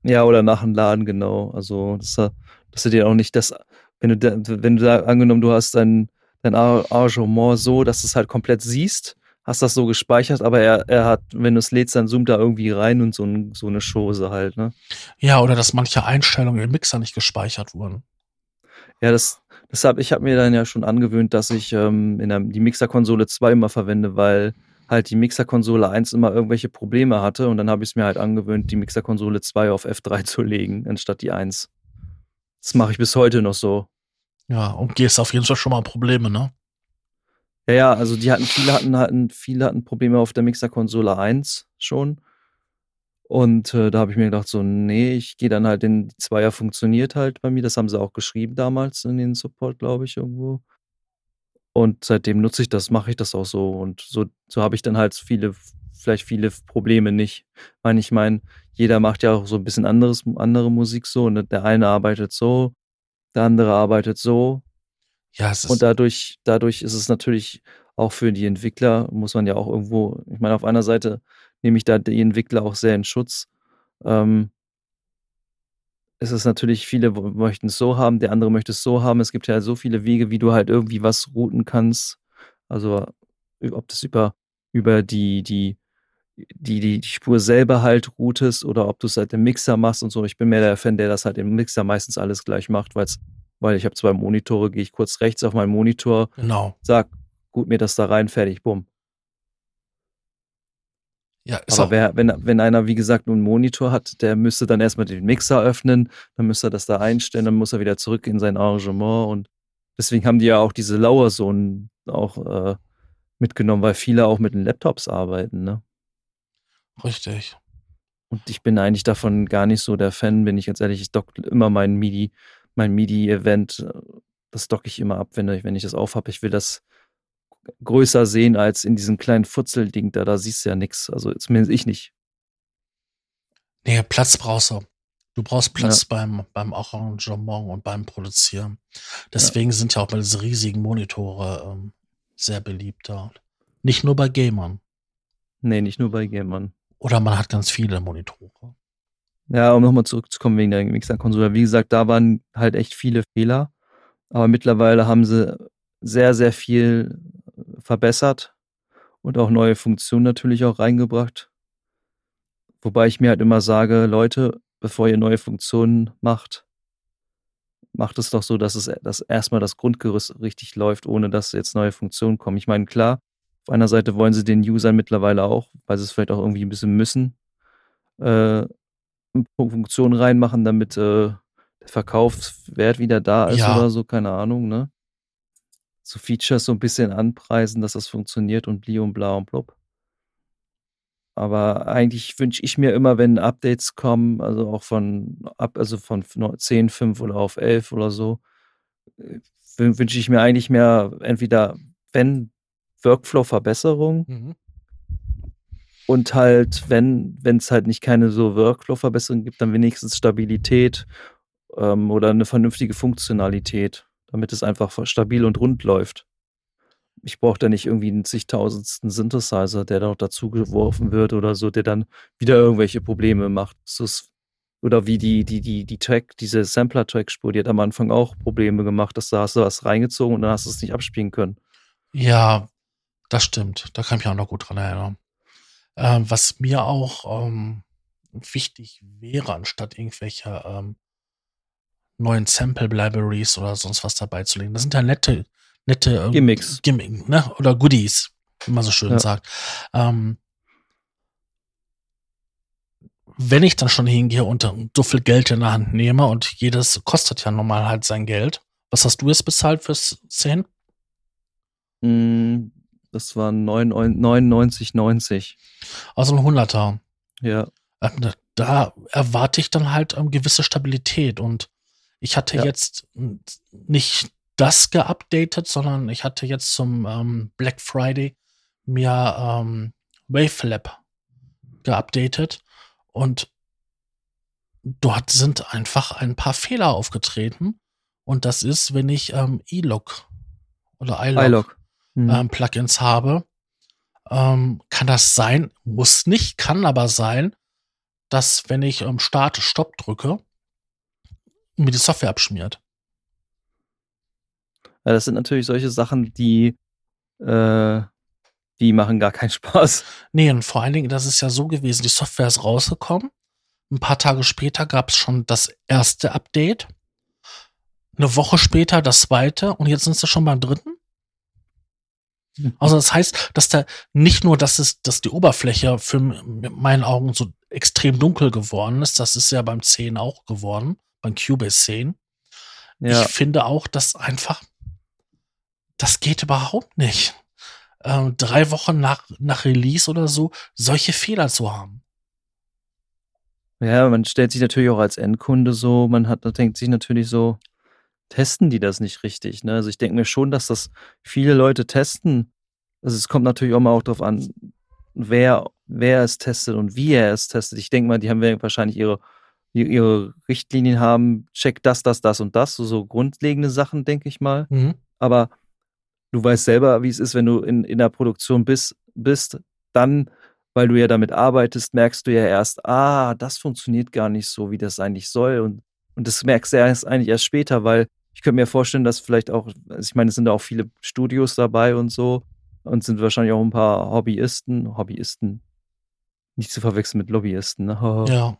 Ja, oder nach dem Laden, genau. Also, dass, dass du dir auch nicht das, wenn du da, wenn du da angenommen, du hast dein, dein Ar- Arrangement so, dass du es halt komplett siehst, hast das so gespeichert, aber er, er hat, wenn du es lädst, dann zoomt da irgendwie rein und so, ein, so eine Chose halt, ne? Ja, oder dass manche Einstellungen im Mixer nicht gespeichert wurden. Ja, das, deshalb, ich habe mir dann ja schon angewöhnt, dass ich ähm, in der, die Mixerkonsole 2 immer verwende, weil halt die Mixerkonsole 1 immer irgendwelche Probleme hatte und dann habe ich es mir halt angewöhnt, die Mixerkonsole 2 auf F3 zu legen, anstatt die 1. Das mache ich bis heute noch so. Ja, und gehst auf jeden Fall schon mal Probleme, ne? Ja, ja, also die hatten, viele hatten, hatten, viele hatten Probleme auf der Mixerkonsole 1 schon. Und äh, da habe ich mir gedacht, so, nee, ich gehe dann halt in die Zweier funktioniert halt bei mir. Das haben sie auch geschrieben damals in den Support, glaube ich, irgendwo. Und seitdem nutze ich das, mache ich das auch so. Und so, so habe ich dann halt viele, vielleicht viele Probleme nicht. Ich meine, ich meine, jeder macht ja auch so ein bisschen anderes, andere Musik so. Und der eine arbeitet so, der andere arbeitet so. Ja, es ist, Und dadurch, dadurch ist es natürlich auch für die Entwickler, muss man ja auch irgendwo, ich meine, auf einer Seite nehme ich da die Entwickler auch sehr in Schutz. Ähm, es ist natürlich, viele möchten es so haben, der andere möchte es so haben. Es gibt ja so viele Wege, wie du halt irgendwie was routen kannst. Also, ob das über, über die, die, die, die, die Spur selber halt routest oder ob du es halt im Mixer machst und so. Ich bin mehr der Fan, der das halt im Mixer meistens alles gleich macht, weil's, weil ich habe zwei Monitore, gehe ich kurz rechts auf meinen Monitor, genau. sag, gut mir das da rein, fertig, bumm. Ja, ist Aber wer, wenn, wenn einer, wie gesagt, nur einen Monitor hat, der müsste dann erstmal den Mixer öffnen, dann müsste er das da einstellen, dann muss er wieder zurück in sein Arrangement und deswegen haben die ja auch diese Lauersohn auch äh, mitgenommen, weil viele auch mit den Laptops arbeiten, ne? richtig. Und ich bin eigentlich davon gar nicht so der Fan, bin ich ganz ehrlich. Ich dock immer mein MIDI, mein MIDI-Event, äh, das docke ich immer ab, wenn ich, wenn ich das aufhab. Ich will das größer sehen als in diesem kleinen Futzelding da. Da siehst du ja nichts. Also zumindest ich nicht. Nee, Platz brauchst du. Du brauchst Platz beim, beim Arrangement und beim Produzieren. Deswegen sind ja auch mal diese riesigen Monitore ähm, sehr beliebt da. Nicht nur bei Gamern. Nee, nicht nur bei Gamern. Oder man hat ganz viele Monitore. Ja, um nochmal zurückzukommen wegen der Mixer-Konsole. Wie gesagt, da waren halt echt viele Fehler. Aber mittlerweile haben sie sehr, sehr viel verbessert. und auch neue Funktionen natürlich auch reingebracht. Wobei ich mir halt immer sage, Leute, bevor ihr neue Funktionen macht, macht es doch so, dass es dass erstmal das Grundgerüst richtig läuft, ohne dass jetzt neue Funktionen kommen. Ich meine, klar, auf einer Seite wollen sie den Usern mittlerweile auch, weil sie es vielleicht auch irgendwie ein bisschen müssen, äh, Funktionen reinmachen, damit äh, der Verkaufswert wieder da ist Ja. oder so, keine Ahnung, ne? So Features so ein bisschen anpreisen, dass das funktioniert und bli und bla und blub. Aber eigentlich wünsche ich mir immer, wenn Updates kommen, also auch von ab, also von 10, 5 oder auf 11 oder so, äh, wün- wünsche ich mir eigentlich mehr entweder, wenn Workflow-Verbesserung Mhm. Und halt, wenn es halt nicht keine so Workflow-Verbesserung gibt, dann wenigstens Stabilität ähm, oder eine vernünftige Funktionalität, damit es einfach stabil und rund läuft. Ich brauche da nicht irgendwie einen zigtausendsten Synthesizer, der da noch dazu geworfen wird oder so, der dann wieder irgendwelche Probleme macht. So ist, oder wie die, die, die, die Track, diese Sampler-Track-Spur, die hat am Anfang auch Probleme gemacht, dass da hast du was reingezogen und dann hast du es nicht abspielen können. Ja, das stimmt. Da kann ich mich auch noch gut dran erinnern. Ähm, was mir auch ähm, wichtig wäre, anstatt irgendwelche ähm, neuen Sample-Libraries oder sonst was dabei zu legen. Das sind ja nette, nette ähm, Gimmicks. Gimmick, ne? Oder Goodies, wie man so schön Ja. sagt. Ähm, wenn ich dann schon hingehe und so viel Geld in der Hand nehme und jedes kostet ja normal halt sein Geld. Was hast du jetzt bezahlt fürs 10? Mm, Das waren 99,90. Also ein Hunderter. Ja. Ähm, da, da erwarte ich dann halt ähm, gewisse Stabilität. Und ich hatte Ja. jetzt nicht das geupdatet, sondern ich hatte jetzt zum ähm, Black Friday mir ähm, Wavelab geupdatet. Und dort sind einfach ein paar Fehler aufgetreten. Und das ist, wenn ich ähm, E-Log oder iLog. Mhm. ähm, Plugins habe, ähm, kann das sein, muss nicht, kann aber sein, dass wenn ich ähm, Start, Stopp drücke, mir die Software abschmiert. Ja, das sind natürlich solche Sachen, die, äh, die machen gar keinen Spaß. Nee, und vor allen Dingen, das ist ja so gewesen, die Software ist rausgekommen. Ein paar Tage später gab es schon das erste Update. Eine Woche später das zweite und jetzt sind sie schon beim dritten. Also das heißt, dass da nicht nur, dass es, dass die Oberfläche für meinen Augen so extrem dunkel geworden ist, das ist ja beim 10 auch geworden, beim Cubase 10. Ja, Ich finde auch, dass einfach, das geht überhaupt nicht. Ähm, drei Wochen nach, nach Release oder so, solche Fehler zu haben. ja, man stellt sich natürlich auch als Endkunde so, man hat, denkt sich natürlich so, testen die das nicht richtig? Ne? Also ich denke mir schon, dass das viele Leute testen. Also es kommt natürlich auch mal auch drauf an, wer, wer es testet und wie er es testet. Ich denke mal, die haben wahrscheinlich ihre, ihre Richtlinien haben, check das, das, das und das, so, so grundlegende Sachen, denke ich mal. Mhm. aber du weißt selber, wie es ist, wenn du in, in der Produktion bist, bist, dann, weil du ja damit arbeitest, merkst du ja erst, ah, das funktioniert gar nicht so, wie das eigentlich soll. Und, und das merkst du erst eigentlich erst später, weil ich könnte mir vorstellen, dass vielleicht auch, also ich meine, es sind da auch viele Studios dabei und so und sind wahrscheinlich auch ein paar Hobbyisten, Hobbyisten, nicht zu verwechseln mit Lobbyisten, ne? Ja.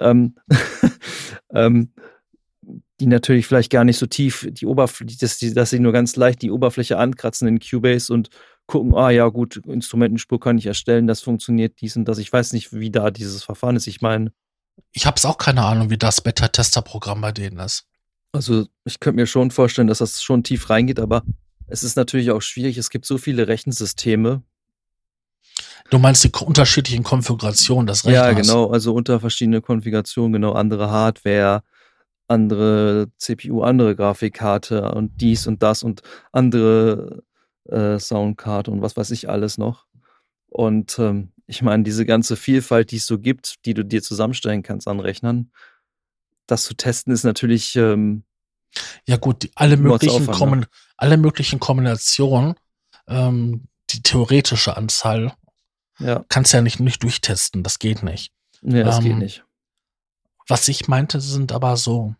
ähm, ähm, die natürlich vielleicht gar nicht so tief die Oberfläche, dass, dass sie nur ganz leicht die Oberfläche ankratzen in Cubase und gucken, ah ja gut, Instrumentenspur kann ich erstellen, das funktioniert dies und das. Ich weiß nicht, wie da dieses Verfahren ist. Ich meine, Ich habe auch keine Ahnung, wie das Beta-Tester-Programm bei denen ist. Also ich könnte mir schon vorstellen, dass das schon tief reingeht, aber es ist natürlich auch schwierig. Es gibt so viele Rechensysteme. Du meinst die unterschiedlichen Konfigurationen des Rechners? Ja, genau, also unter verschiedene Konfigurationen, genau, andere Hardware, andere CPU, andere Grafikkarte und dies und das und andere äh, Soundkarte und was weiß ich alles noch. Und ähm, ich meine, diese ganze Vielfalt, die es so gibt, die du dir zusammenstellen kannst an Rechnern, das zu testen ist natürlich, ähm, Ja gut, alle, möglichen Mordsaufwand, Kommen, alle möglichen Kombinationen, ähm, die theoretische Anzahl, ja, kannst ja nicht, nicht durchtesten. Das geht nicht. ja, das geht Ähm, nicht. Was ich meinte, sind aber so,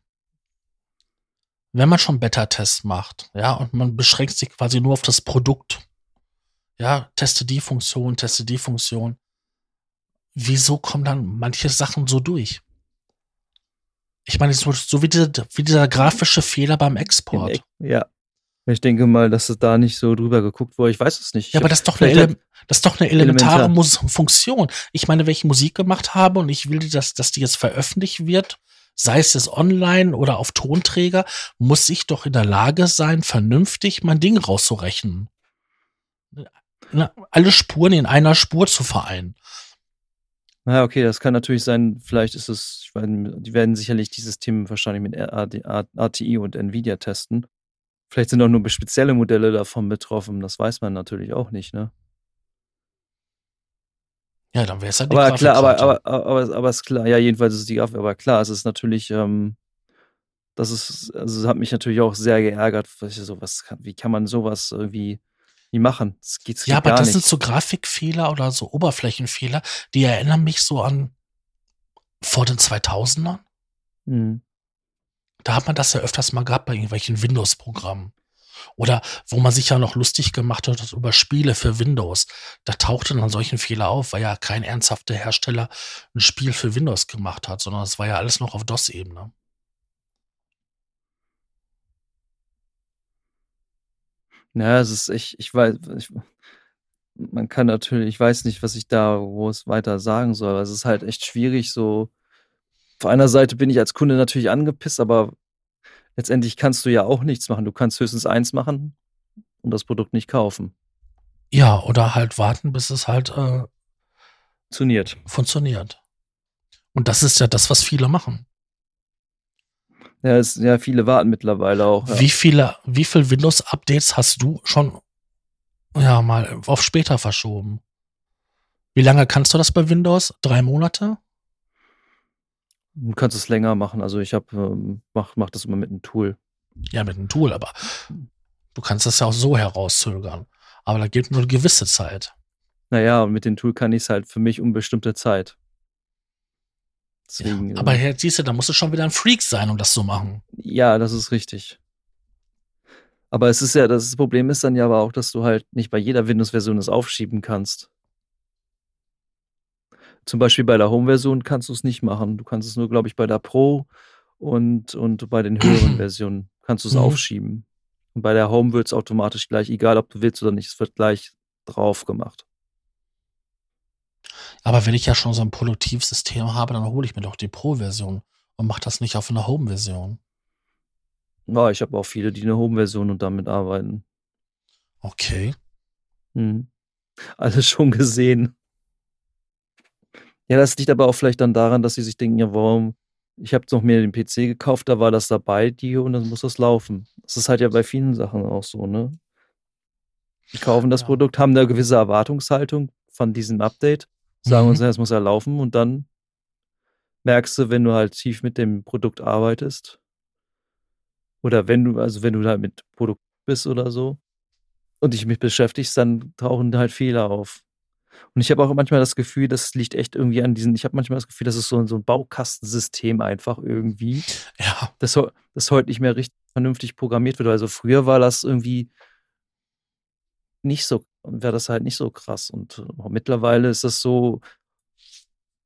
wenn man schon Beta-Tests macht, ja, und man beschränkt sich quasi nur auf das Produkt, ja, teste die Funktion, teste die Funktion. Wieso kommen dann manche Sachen so durch? Ich meine, so, so wie, dieser, wie dieser grafische Fehler beim Export. Ja. Ich denke mal, dass es da nicht so drüber geguckt wurde. Ich weiß es nicht. Ja, aber das ist doch eine, Ele das ist doch eine elementare elementar. Funktion. Ich meine, wenn ich Musik gemacht habe und ich will, dass, dass die jetzt veröffentlicht wird, sei es jetzt online oder auf Tonträger, muss ich doch in der Lage sein, vernünftig mein Ding rauszurechnen. Alle Spuren in einer Spur zu vereinen. Na, okay, das kann natürlich sein. Vielleicht ist es, ich meine, die werden sicherlich dieses Thema wahrscheinlich mit RTI und Nvidia testen. Vielleicht sind auch nur spezielle Modelle davon betroffen. Das weiß man natürlich auch nicht, ne? Ja, dann wäre es halt die aber klar, aber, aber, aber, aber, aber ist klar, ja, jedenfalls ist es die Grafik, aber klar, es ist natürlich, ähm, das ist, also es hat mich natürlich auch sehr geärgert, was ich so, was kann, wie kann man sowas irgendwie nie machen? Das geht, das ja, geht aber das nicht. sind so Grafikfehler oder so Oberflächenfehler, die erinnern mich so an vor den 2000ern. Mhm. Da hat man das ja öfters mal gehabt bei irgendwelchen Windows-Programmen. Oder wo man sich ja noch lustig gemacht hat über Spiele für Windows. Da tauchte dann solchen Fehler auf, weil ja kein ernsthafter Hersteller ein Spiel für Windows gemacht hat, sondern es war ja alles noch auf DOS-Ebene. Ja, es ist, ich, ich weiß, ich, man kann natürlich, ich weiß nicht, was ich da groß weiter sagen soll. Es ist halt echt schwierig, so. Auf einer Seite bin ich als Kunde natürlich angepisst, aber letztendlich kannst du ja auch nichts machen. Du kannst höchstens eins machen und das Produkt nicht kaufen. Ja, oder halt warten, bis es halt äh, funktioniert. Funktioniert. Und das ist ja das, was viele machen. Ja, es, ja viele warten mittlerweile auch. Ja. Wie viele, wie viele Windows-Updates hast du schon ja mal auf später verschoben? Wie lange kannst du das bei Windows? Drei Monate? Du kannst es länger machen. Also ich habe ähm, mach, mach das immer mit einem Tool. Ja, mit einem Tool, aber du kannst das ja auch so herauszögern. Aber da geht nur eine gewisse Zeit. Naja, und mit dem Tool kann ich es halt für mich unbestimmte Zeit. Deswegen, ja, aber jetzt siehst du, da musst du schon wieder ein Freak sein, um das zu machen. Ja, das ist richtig. Aber es ist ja, das Problem ist dann ja aber auch, dass du halt nicht bei jeder Windows-Version es aufschieben kannst. Zum Beispiel bei der Home-Version kannst du es nicht machen. Du kannst es nur, glaube ich, bei der Pro und, und bei den höheren Versionen kannst du es mhm. aufschieben. Und bei der Home wird es automatisch gleich, egal ob du willst oder nicht, es wird gleich drauf gemacht. Aber wenn ich ja schon so ein Produktivsystem habe, dann hole ich mir doch die Pro-Version und mache das nicht auf einer Home-Version. Ja, ich habe auch viele, die eine Home-Version und damit arbeiten. Okay. Hm. Alles schon gesehen. Ja, das liegt aber auch vielleicht dann daran, dass sie sich denken, ja, warum, ich habe noch mehr den PC gekauft, da war das dabei, die und dann muss das laufen. Das ist halt ja bei vielen Sachen auch so, ne? Die kaufen das ja. Produkt, haben eine gewisse Erwartungshaltung von diesem Update, sagen mhm. uns, es muss ja laufen und dann merkst du, wenn du halt tief mit dem Produkt arbeitest oder wenn du, also wenn du halt mit Produkt bist oder so und dich mit beschäftigst, dann tauchen halt Fehler auf. Und ich habe auch manchmal das Gefühl, das liegt echt irgendwie an diesen, ich habe manchmal das Gefühl, das ist so, so ein Baukastensystem einfach irgendwie. Ja. Das, das heute nicht mehr richtig vernünftig programmiert wird. Also früher war das irgendwie nicht so, wäre das halt nicht so krass. Und äh, mittlerweile ist das so,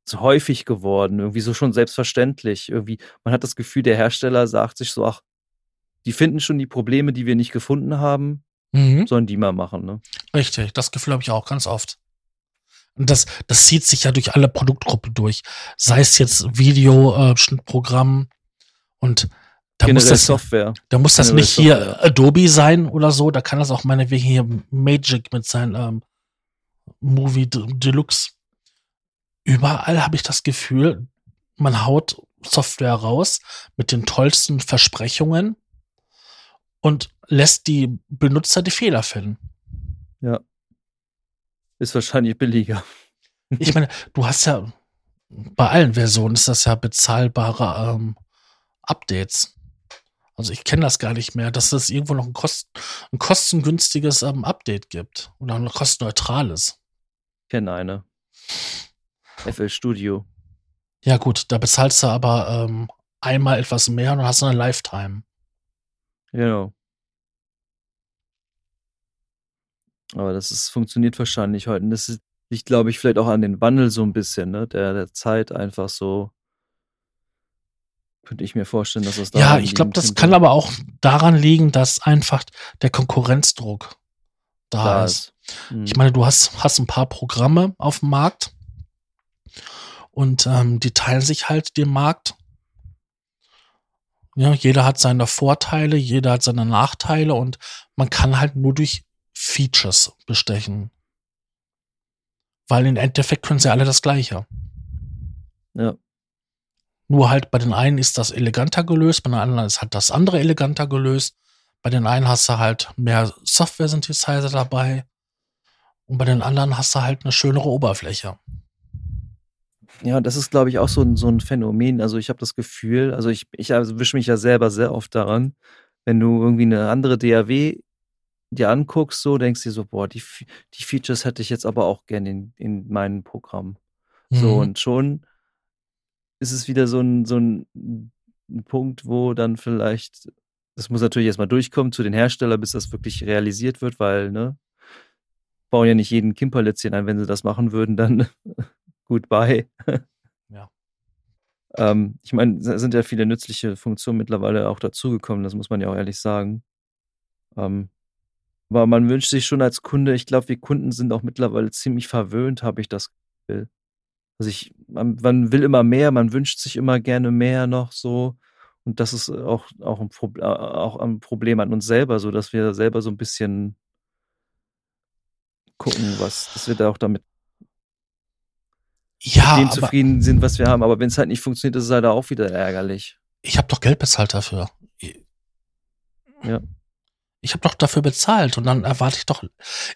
so häufig geworden, irgendwie so schon selbstverständlich. Irgendwie, man hat das Gefühl, der Hersteller sagt sich so, ach, die finden schon die Probleme, die wir nicht gefunden haben, mhm. sollen die mal machen. Ne? Richtig, das Gefühl habe ich auch ganz oft. Und das, das zieht sich ja durch alle Produktgruppen durch. Sei es jetzt Video-Schnittprogramm äh, und da muss das, Software. Da muss das nicht Software. hier Adobe sein oder so. Da kann das auch meinetwegen hier Magic mit seinem ähm, Movie Deluxe. Überall habe ich das Gefühl, man haut Software raus mit den tollsten Versprechungen und lässt die Benutzer die Fehler finden. Ja. Ist wahrscheinlich billiger. Ich meine, du hast ja bei allen Versionen ist das ja bezahlbare ähm, Updates. Also ich kenne das gar nicht mehr, dass es irgendwo noch ein, Kost, ein kostengünstiges ähm, Update gibt oder ein kostenneutrales. Ich kenne eine. FL Studio. Ja gut, da bezahlst du aber ähm, einmal etwas mehr und hast eine Lifetime. Genau. Aber das ist, funktioniert wahrscheinlich heute. Und das liegt, glaube ich, vielleicht auch an den Wandel so ein bisschen, ne? Der, der Zeit einfach so. Könnte ich mir vorstellen, dass das da. Ja, ich glaube, das kann aber auch daran liegen, dass einfach der Konkurrenzdruck da, da ist. ist. Mhm. Ich meine, du hast, hast ein paar Programme auf dem Markt und ähm, die teilen sich halt den Markt. Ja, jeder hat seine Vorteile, jeder hat seine Nachteile und man kann halt nur durch Features bestechen. Weil im Endeffekt können sie alle das Gleiche. Ja. Nur halt bei den einen ist das eleganter gelöst, bei den anderen ist halt das andere eleganter gelöst. Bei den einen hast du halt mehr Software-Synthesizer dabei und bei den anderen hast du halt eine schönere Oberfläche. Ja, das ist, glaube ich, auch so ein, so ein Phänomen. Also ich habe das Gefühl, also ich, ich erwische mich ja selber sehr oft daran, wenn du irgendwie eine andere DAW dir anguckst, so denkst du dir so, boah, die, die Features hätte ich jetzt aber auch gerne in, in meinem Programm. Mhm. So, und schon ist es wieder so ein, so ein, Punkt, wo dann vielleicht, das muss natürlich erstmal durchkommen zu den Herstellern, bis das wirklich realisiert wird, weil, ne, bauen ja nicht jeden Kimperlitzchen ein, wenn sie das machen würden, dann goodbye. Ja. ähm, ich meine, da sind ja viele nützliche Funktionen mittlerweile auch dazugekommen, das muss man ja auch ehrlich sagen. Ähm, aber man wünscht sich schon als Kunde, ich glaube, wir Kunden sind auch mittlerweile ziemlich verwöhnt, habe ich das Gefühl. Also ich, man, man, will immer mehr, man wünscht sich immer gerne mehr noch so. Und das ist auch, auch, ein, Pro, auch ein Problem an uns selber, so dass wir selber so ein bisschen gucken, was, dass wir da auch damit ja, dem zufrieden sind, was wir haben. Aber wenn es halt nicht funktioniert, ist es halt auch wieder ärgerlich. Ich habe doch Geld bezahlt dafür. Ja. Ich habe doch dafür bezahlt und dann erwarte ich doch,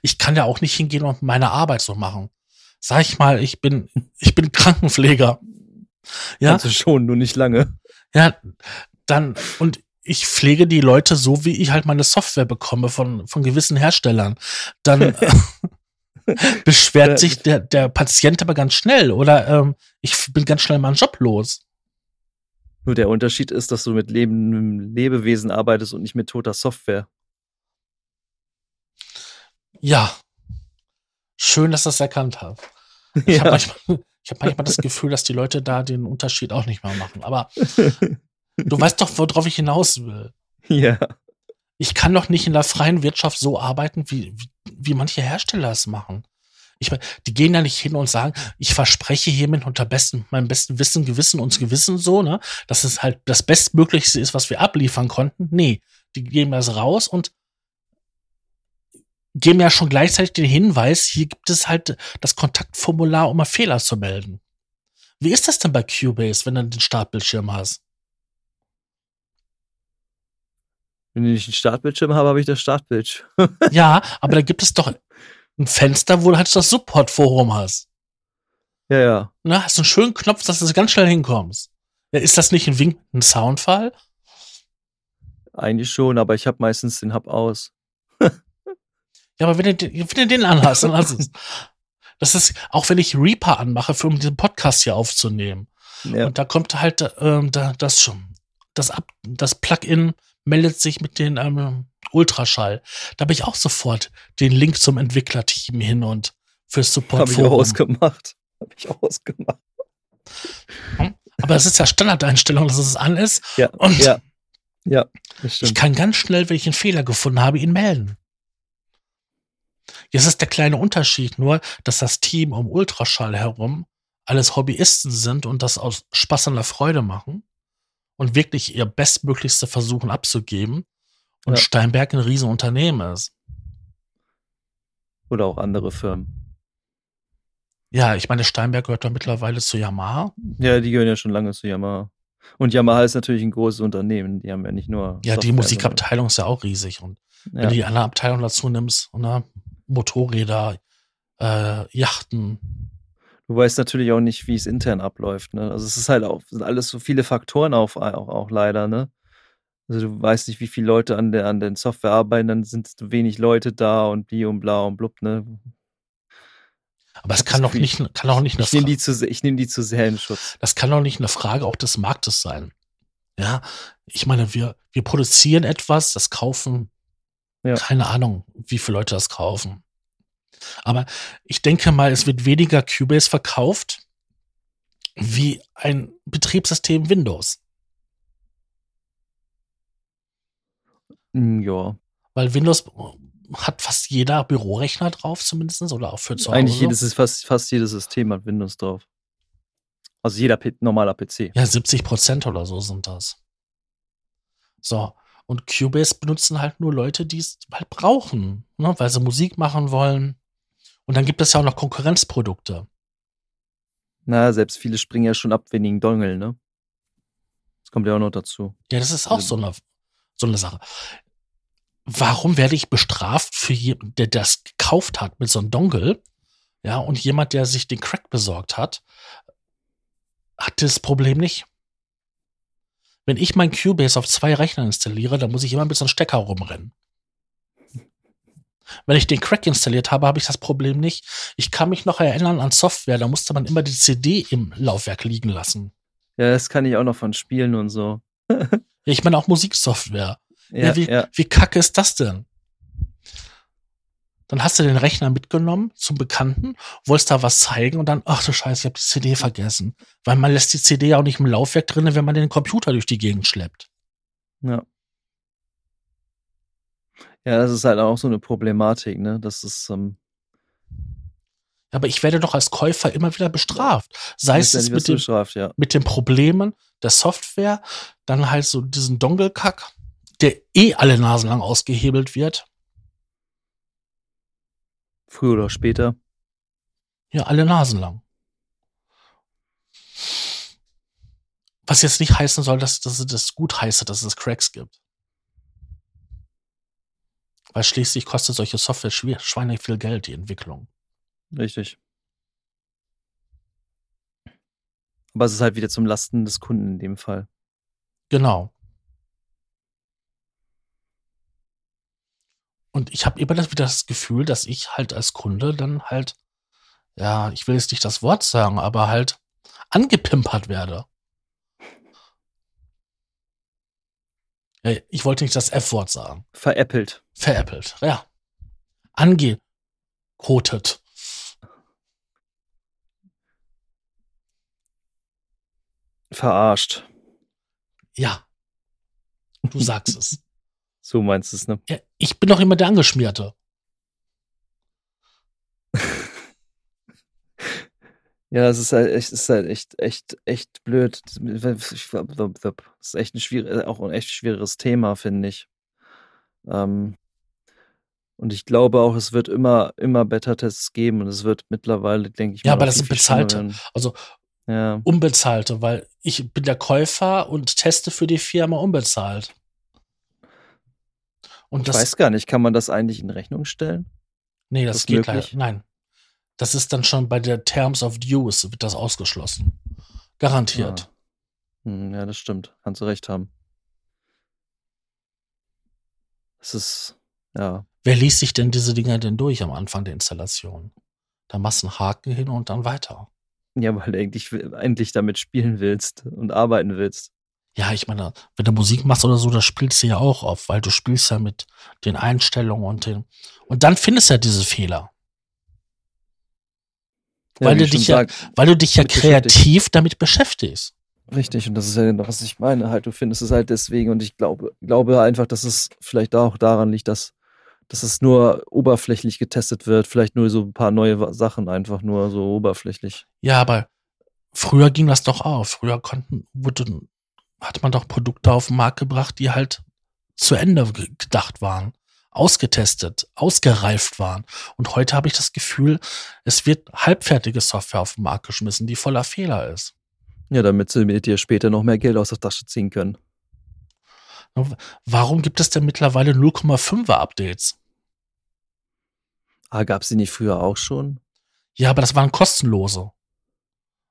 ich kann ja auch nicht hingehen und meine Arbeit so machen. Sag ich mal, ich bin, ich bin Krankenpfleger. Ja. Also schon, nur nicht lange. Ja, dann, und ich pflege die Leute so, wie ich halt meine Software bekomme von, von gewissen Herstellern. Dann beschwert sich der, der Patient aber ganz schnell oder ähm, ich bin ganz schnell meinen Job los. Nur der Unterschied ist, dass du mit lebendem Lebewesen arbeitest und nicht mit toter Software. Ja. Schön, dass du das erkannt hast. Ich ja. habe manchmal, hab manchmal das Gefühl, dass die Leute da den Unterschied auch nicht mehr machen. Aber du weißt doch, worauf ich hinaus will. Ja. Ich kann doch nicht in der freien Wirtschaft so arbeiten, wie, wie, wie manche Hersteller es machen. Ich meine, die gehen ja nicht hin und sagen, ich verspreche hiermit unter besten, meinem besten Wissen, Gewissen und Gewissen so, ne, dass es halt das Bestmöglichste ist, was wir abliefern konnten. Nee, die geben das raus und geben ja schon gleichzeitig den Hinweis, hier gibt es halt das Kontaktformular, um mal Fehler zu melden. Wie ist das denn bei Cubase, wenn du den Startbildschirm hast? Wenn ich einen Startbildschirm habe, habe ich das Startbildschirm. ja, aber da gibt es doch ein Fenster, wo du halt das Support-Forum hast. Ja, ja. Na, hast du einen schönen Knopf, dass du ganz schnell hinkommst. Ja, ist das nicht ein winkender Soundfall? Eigentlich schon, aber ich habe meistens den Hub aus. Ja, aber wenn du, wenn du den anhast, dann du es. Das ist, auch wenn ich Reaper anmache, für um diesen Podcast hier aufzunehmen. Ja. Und da kommt halt ähm, da, das schon. Das, Ab, das Plugin meldet sich mit den ähm, Ultraschall. Da habe ich auch sofort den Link zum Entwicklerteam hin und fürs Support. Habe ich auch ausgemacht. Habe ich auch ausgemacht. Aber es ist ja Standardeinstellung, dass es an ist. Ja. Und ja. Ja, ich kann ganz schnell, wenn ich einen Fehler gefunden habe, ihn melden. Jetzt ist der kleine Unterschied nur, dass das Team um Ultraschall herum alles Hobbyisten sind und das aus Spaß an der Freude machen und wirklich ihr Bestmöglichste versuchen abzugeben und ja. Steinberg ein Riesenunternehmen ist. Oder auch andere Firmen. Ja, ich meine, Steinberg gehört doch mittlerweile zu Yamaha. Ja, die gehören ja schon lange zu Yamaha. Und Yamaha ist natürlich ein großes Unternehmen. Die haben ja nicht nur. Ja, Software, die Musikabteilung ist ja auch riesig. Und wenn du die andere Abteilung dazu nimmst, ne, Motorräder, äh, Yachten. Du weißt natürlich auch nicht, wie es intern abläuft. Ne? Also es ist halt auch sind alles so viele Faktoren auf, auch, auch leider. Ne? Also du weißt nicht, wie viele Leute an der an den Software arbeiten, dann sind wenig Leute da und die und bla und blub. Ne? Aber es kann doch nicht, kann doch nicht eine ich nehme die zu, ich nehme die zu sehr in Schutz. Das kann doch nicht eine Frage auch des Marktes sein. Ja, ich meine, wir, wir produzieren etwas, das kaufen ja. Keine Ahnung, wie viele Leute das kaufen. Aber ich denke mal, es wird weniger Cubase verkauft wie ein Betriebssystem Windows. Hm, ja. Weil Windows hat fast jeder Bürorechner drauf, zumindest, oder auch für zu Hause. Eigentlich jedes, ist fast, fast jedes System hat Windows drauf. Also jeder P normaler PC. Ja, 70 Prozent oder so sind das. So. Und Cubase benutzen halt nur Leute, die es halt brauchen, ne? weil sie Musik machen wollen. Und dann gibt es ja auch noch Konkurrenzprodukte. Na, selbst viele springen ja schon ab wegen Dongle, ne? Das kommt ja auch noch dazu. Ja, das ist auch so eine, so eine Sache. Warum werde ich bestraft für jemanden, der das gekauft hat mit so einem Dongle? Ja, und jemand, der sich den Crack besorgt hat, hat das Problem nicht. Wenn ich mein Cubase auf zwei Rechnern installiere, dann muss ich immer mit so einem Stecker rumrennen. Wenn ich den Crack installiert habe, habe ich das Problem nicht. Ich kann mich noch erinnern an Software, da musste man immer die CD im Laufwerk liegen lassen. Ja, das kann ich auch noch von Spielen und so. ich meine auch Musiksoftware. Ja, Ja, wie, ja. wie kacke ist das denn? Dann hast du den Rechner mitgenommen zum Bekannten, wolltest da was zeigen und dann, ach du Scheiße, ich habe die CD vergessen. Weil man lässt die CD ja auch nicht im Laufwerk drin, wenn man den Computer durch die Gegend schleppt. Ja. Ja, das ist halt auch so eine Problematik, ne? Das ist, ähm, Aber ich werde doch als Käufer immer wieder bestraft. Sei es mit bestraft, ja. mit den Problemen der Software, dann halt so diesen Dongle-Kack, der eh alle Nasen lang ausgehebelt wird. Früher oder später. Ja, alle Nasen lang. Was jetzt nicht heißen soll, dass, dass es das gut heiße, dass es Cracks gibt. Weil schließlich kostet solche Software schwer, schweinig viel Geld, die Entwicklung. Richtig. Aber es ist halt wieder zum Lasten des Kunden in dem Fall. Genau. Und ich habe immer das, wieder das Gefühl, dass ich halt als Kunde dann halt, ja, ich will jetzt nicht das Wort sagen, aber halt angepimpert werde. Ja, Ich wollte nicht das F-Wort sagen. Veräppelt. Veräppelt, ja. Angekotet. Verarscht. Ja. Du sagst es. So meinst du es, ne? Ja, ich bin doch immer der Angeschmierte. Ja, es ist halt echt, ist halt echt, echt, echt blöd. Das ist echt ein schwierig, auch ein echt schwieriges Thema, finde ich. Ähm, und ich glaube auch, es wird immer, immer Beta-Tests geben und es wird mittlerweile, denke ich Ja, aber das sind bezahlte. Also Ja, unbezahlte, weil ich bin der Käufer und teste für die Firma unbezahlt. Und ich das, weiß gar nicht, kann man das eigentlich in Rechnung stellen? nee, das das geht möglich? leider. Nein. Das ist dann schon bei der Terms of Use wird das ausgeschlossen. Garantiert. Ah. Hm, ja, das stimmt. Kannst du recht haben. Es ist, ja, Wer liest sich denn diese Dinger denn durch am Anfang der Installation? Da machst du einen Haken hin und dann weiter. ja, weil du eigentlich endlich damit spielen willst und arbeiten willst. Ja, ich meine, wenn du Musik machst oder so, das spielst du ja auch auf, weil du spielst ja mit den Einstellungen und den. Und dann findest du ja diese Fehler. Weil wie du dich ja- sag, Weil du dich ja kreativ damit beschäftigst. Richtig, und das ist ja genau, was ich meine. Halt, du findest es halt deswegen und ich glaube, glaube einfach, dass es vielleicht auch daran liegt, dass, dass es nur oberflächlich getestet wird. Vielleicht nur so ein paar neue Sachen einfach nur so oberflächlich. Ja, aber früher ging das doch auch. Früher konnten, wurde, hat man doch Produkte auf den Markt gebracht, die halt zu Ende ge- gedacht waren, ausgetestet, ausgereift waren. Und heute habe ich das Gefühl, es wird halbfertige Software auf den Markt geschmissen, die voller Fehler ist. Ja, damit sie mit dir später noch mehr Geld aus der Tasche ziehen können. Warum gibt es denn mittlerweile 0,5er Updates? Ah, gab es die nicht früher auch schon? Ja, aber das waren kostenlose.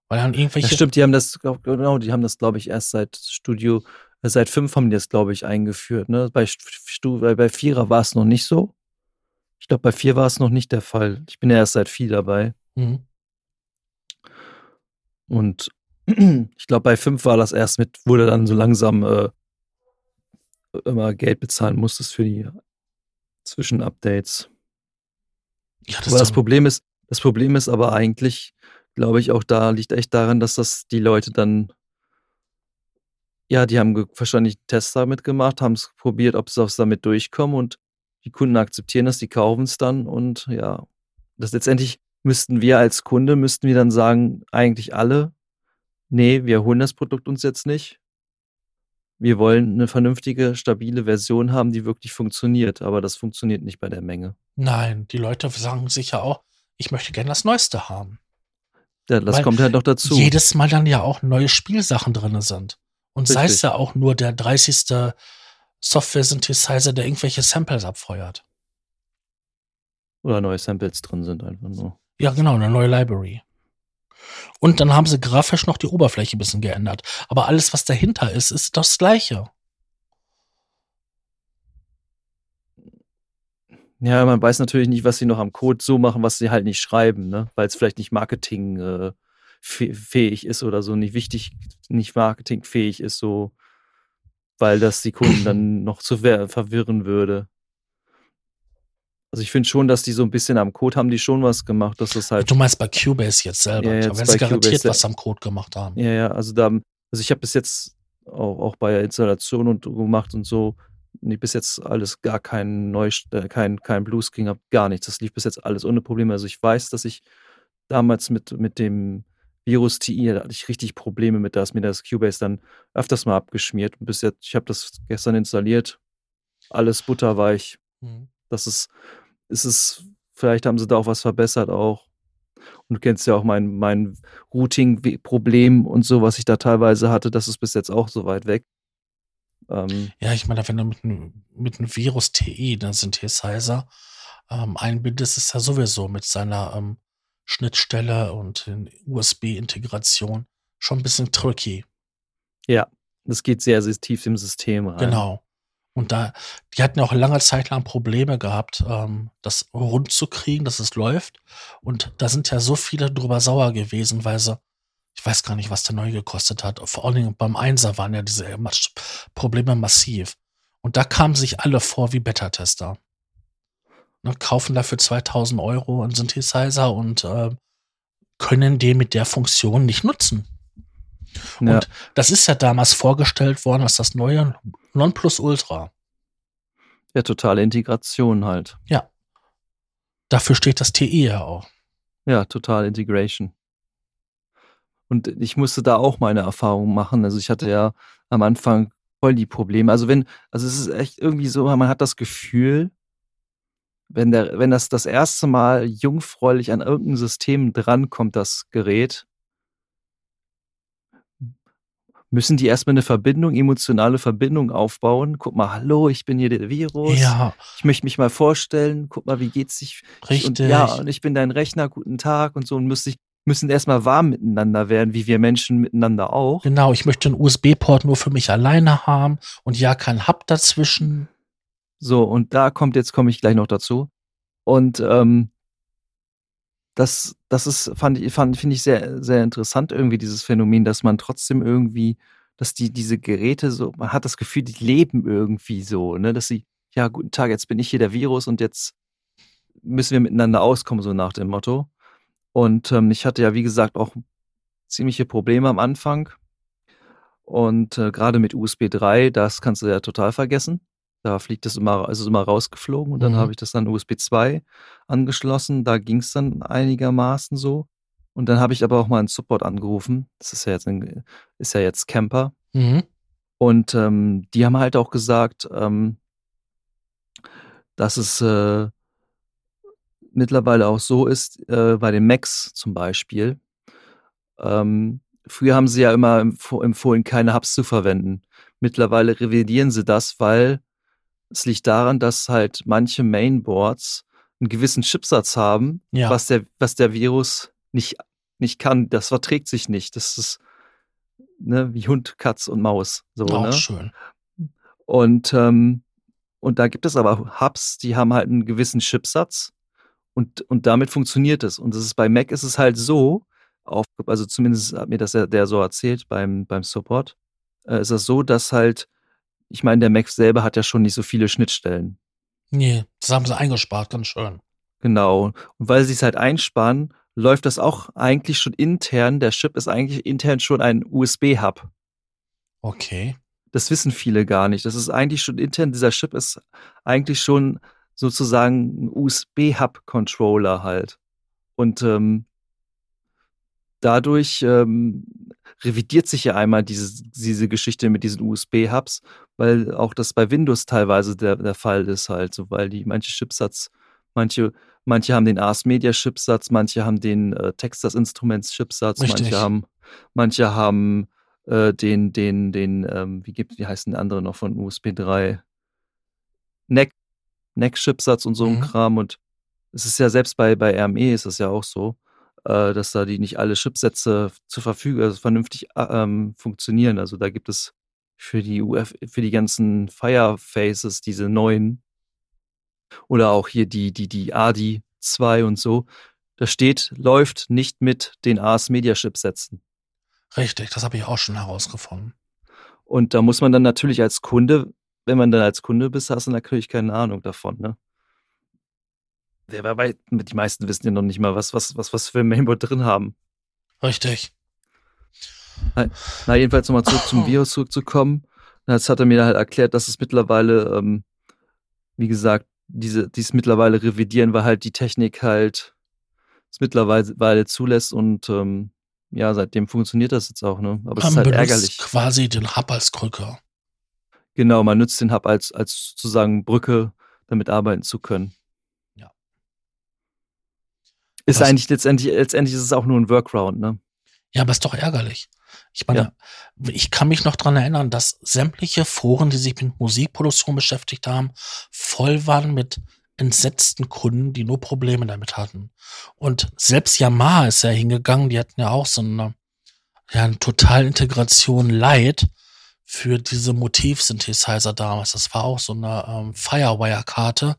Weil dann Ja, irgendwelche. stimmt, die haben das, genau, die haben das, glaube ich, erst seit Studio, äh, seit fünf haben die das, glaube ich, eingeführt. Ne? Bei, Stu, bei, bei Vierer war es noch nicht so. Ich glaube, bei vier war es noch nicht der Fall. Ich bin ja erst seit vier dabei. Mhm. Und ich glaube, bei fünf war das erst mit, wurde dann so langsam äh, immer Geld bezahlen musstest für die Zwischenupdates. Ja, das Aber das Problem ist, das Problem ist aber eigentlich, glaube ich, auch da liegt echt daran, dass das die Leute dann, ja, die haben wahrscheinlich einen Test damit gemacht, haben es probiert, ob sie damit durchkommen und die Kunden akzeptieren das, die kaufen es dann und ja, das letztendlich müssten wir als Kunde, müssten wir dann sagen, eigentlich alle, nee, wir holen das Produkt uns jetzt nicht. Wir wollen eine vernünftige, stabile Version haben, die wirklich funktioniert, aber das funktioniert nicht bei der Menge. nein, die Leute sagen sich ja auch, ich möchte gerne das Neueste haben. Ja, das Weil kommt halt noch dazu. Jedes Mal dann ja auch neue Spielsachen drin sind. Und sei es ja auch nur der 30. Software-Synthesizer, der irgendwelche Samples abfeuert. Oder neue Samples drin sind einfach nur. Ja, genau, eine neue Library. Und dann haben sie grafisch noch die Oberfläche ein bisschen geändert. Aber alles, was dahinter ist, ist das Gleiche. Ja, man weiß natürlich nicht, was sie noch am Code so machen, was sie halt nicht schreiben, ne? Weil es vielleicht nicht Marketing äh, ist oder so, nicht wichtig, nicht marketingfähig ist, so, weil das die Kunden dann noch zu ver verwirren würde. Also ich finde schon, dass die so ein bisschen am Code haben die schon was gemacht, dass das halt Du meinst bei Cubase jetzt selber. Ja, jetzt bei sie garantiert was am Code gemacht haben. Ja, ja, also da, also ich habe bis jetzt auch, auch bei der Installation und gemacht und so, bis jetzt alles gar kein Neu, äh, kein, kein Bluescreen gehabt, gar nichts. Das lief bis jetzt alles ohne Probleme. Also ich weiß, dass ich damals mit, mit dem Virus TI, da hatte ich richtig Probleme mit, da ist mir das Cubase dann öfters mal abgeschmiert. Und bis jetzt, ich habe das gestern installiert, alles butterweich. Mhm. Das ist, ist es, vielleicht haben sie da auch was verbessert auch. Und du kennst ja auch mein, mein Routing-Problem und so, was ich da teilweise hatte, das ist bis jetzt auch so weit weg. Ähm, Ja, ich meine, wenn du mit einem mit einem Virus TI, den Synthesizer, ähm, einbindest, ist er sowieso mit seiner ähm, Schnittstelle und den USB-Integration schon ein bisschen tricky. ja, das geht sehr, sehr tief im System rein. Genau. Und da, die hatten ja auch lange Zeit lang Probleme gehabt, ähm, das rund zu kriegen, dass es läuft. Und da sind ja so viele drüber sauer gewesen, weil sie, ich weiß gar nicht, was der neu gekostet hat. Vor allen Dingen beim Einser waren ja diese Probleme massiv. Und da kamen sich alle vor wie Beta-Tester. Ne, kaufen dafür 2000 Euro einen Synthesizer und äh, können den mit der Funktion nicht nutzen. Ja, Und das ist ja damals vorgestellt worden als das neue Nonplusultra. ja, totale Integration halt. Dafür steht das TI ja auch. Ja, total Integration. Und ich musste da auch meine Erfahrungen machen. Also ich hatte ja am Anfang voll die Probleme. Also wenn, also es ist echt irgendwie so, man hat das Gefühl, wenn der, wenn das das erste Mal jungfräulich an irgendein System drankommt, das Gerät, müssen die erstmal eine Verbindung, emotionale Verbindung aufbauen. Guck mal, hallo, ich bin hier der Virus. Ja, Ich möchte mich mal vorstellen. Guck mal, wie geht's sich? richtig. Und ja, und ich bin dein Rechner, guten Tag und so und müssen, müssen erstmal warm miteinander werden, wie wir Menschen miteinander auch. genau, ich möchte einen USB-Port nur für mich alleine haben und ja, kein Hub dazwischen. So, und da kommt, jetzt komme ich gleich noch dazu. Und ähm, das, das ist, fand ich, fand, finde ich sehr, sehr interessant, irgendwie, dieses Phänomen, dass man trotzdem irgendwie, dass die, diese Geräte so, man hat das Gefühl, die leben irgendwie so, ne, dass sie, ja, guten Tag, jetzt bin ich hier der Virus und jetzt müssen wir miteinander auskommen, so nach dem Motto. Und ähm, ich hatte ja, wie gesagt, auch ziemliche Probleme am Anfang. Und äh, gerade mit USB 3, das kannst du ja total vergessen. Da fliegt es immer, also ist immer rausgeflogen und dann Mhm. habe ich das dann USB 2 angeschlossen. Da ging es dann einigermaßen so. Und dann habe ich aber auch mal einen Support angerufen. Das ist ja jetzt ein, ist ja jetzt Camper. Mhm. Und ähm, die haben halt auch gesagt, ähm, dass es äh, mittlerweile auch so ist, äh, bei den Macs zum Beispiel. Ähm, früher haben sie ja immer empf- empfohlen, keine Hubs zu verwenden. Mittlerweile revidieren sie das, weil es liegt daran, dass halt manche Mainboards einen gewissen Chipsatz haben, Ja. was, der, was der Virus nicht, nicht kann. Das verträgt sich nicht. Das ist ne, wie Hund, Katz und Maus. So, auch ne? schön. Und, ähm, und da gibt es aber Hubs, die haben halt einen gewissen Chipsatz und, und damit funktioniert es. Und das ist bei Mac ist es halt so, auf, also zumindest hat mir das der, der so erzählt beim, beim Support, äh, ist es so, dass halt, ich meine, der Mac selber hat ja schon nicht so viele Schnittstellen. Nee, das haben sie eingespart, ganz schön. Genau. Und weil sie es halt einsparen, läuft das auch eigentlich schon intern. Der Chip ist eigentlich intern schon ein USB-Hub. Okay. Das wissen viele gar nicht. Das ist eigentlich schon intern, dieser Chip ist eigentlich schon sozusagen ein USB-Hub-Controller halt. Und ähm, dadurch ähm, revidiert sich ja einmal diese, diese Geschichte mit diesen USB-Hubs, weil auch das bei Windows teilweise der, der Fall ist halt, so weil die manche Chipsatz, manche, manche haben den Ars Media Chipsatz, manche haben den äh, Texas Instruments Chipsatz, Richtig. manche haben, manche haben äh, den, den, den, ähm, wie gibt, wie heißen die andere noch von USB 3? NEC, NEC-Chipsatz und so ein Mhm. Kram und es ist ja selbst bei, bei RME ist es ja auch so, äh, dass da die nicht alle Chipsätze zur Verfügung, also vernünftig äh, ähm, funktionieren. Also da gibt es für die UF, für die ganzen Firefaces diese neuen oder auch hier die, die, die ADI 2 und so. Da steht, läuft nicht mit den Ars Media Chipsätzen. Richtig, das habe ich auch schon herausgefunden. Und da muss man dann natürlich als Kunde, wenn man dann als Kunde bist, hast du natürlich keine Ahnung davon, ne? Der war bei, die meisten wissen ja noch nicht mal, was, was, was, was wir im Mainboard drin haben. Richtig. Na, jedenfalls nochmal zurück zum Virus zurückzukommen. Jetzt hat er mir halt erklärt, dass es mittlerweile, ähm, wie gesagt, diese, dies mittlerweile revidieren, weil halt die Technik halt es mittlerweile zulässt und ähm, ja, seitdem funktioniert das jetzt auch, ne? Aber es ist halt benutzt ärgerlich. quasi den Hub als Krücke. Genau, man nutzt den Hub als, als sozusagen Brücke, damit arbeiten zu können. Ja. Ist Das- eigentlich letztendlich, letztendlich ist es auch nur ein Workaround, ne? Ja, aber ist doch ärgerlich. Ich meine, ich kann mich noch dran erinnern, dass sämtliche Foren, die sich mit Musikproduktion beschäftigt haben, voll waren mit entsetzten Kunden, die nur Probleme damit hatten. Und selbst Yamaha ist ja hingegangen, die hatten ja auch so eine, ja, eine Totalintegration Light für diese Motivsynthesizer damals. Das war auch so eine ähm, Firewire-Karte,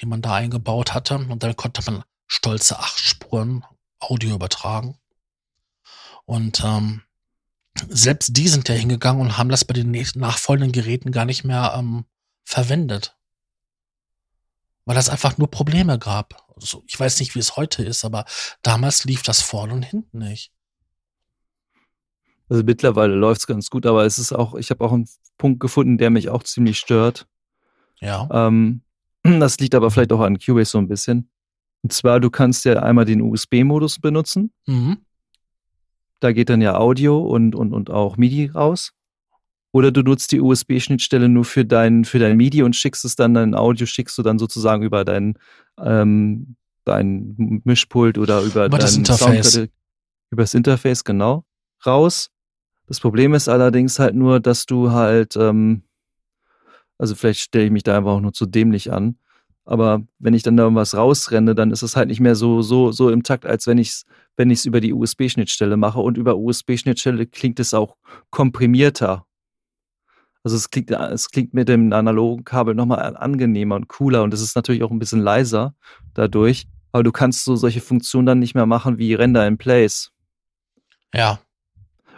die man da eingebaut hatte. Und dann konnte man stolze acht Spuren Audio übertragen. Und ähm, selbst die sind ja hingegangen und haben das bei den nachfolgenden Geräten gar nicht mehr ähm, verwendet. Weil das einfach nur Probleme gab. Also ich weiß nicht, wie es heute ist, aber damals lief das vorne und hinten nicht. Also mittlerweile läuft es ganz gut, aber es ist auch, ich habe auch einen Punkt gefunden, der mich auch ziemlich stört. Ja. Ähm, das liegt aber vielleicht auch an Cubase so ein bisschen. Und zwar, du kannst ja einmal den USB-Modus benutzen. Mhm. Da geht dann ja Audio und, und, und auch MIDI raus. Oder du nutzt die USB-Schnittstelle nur für dein, für dein MIDI und schickst es dann, dein Audio schickst du dann sozusagen über dein, ähm, dein Mischpult oder über, Über das dein Interface. Soundkarte- über das Interface, genau, raus. Das Problem ist allerdings halt nur, dass du halt, ähm, also vielleicht stelle ich mich da einfach auch nur zu dämlich an, aber wenn ich dann da irgendwas rausrenne, dann ist es halt nicht mehr so, so, so im Takt, als wenn ich es wenn ich es über die USB-Schnittstelle mache. Und über USB-Schnittstelle klingt es auch komprimierter. Also es klingt, es klingt mit dem analogen Kabel nochmal angenehmer und cooler und es ist natürlich auch ein bisschen leiser dadurch. Aber du kannst so solche Funktionen dann nicht mehr machen wie Render in Place. Ja.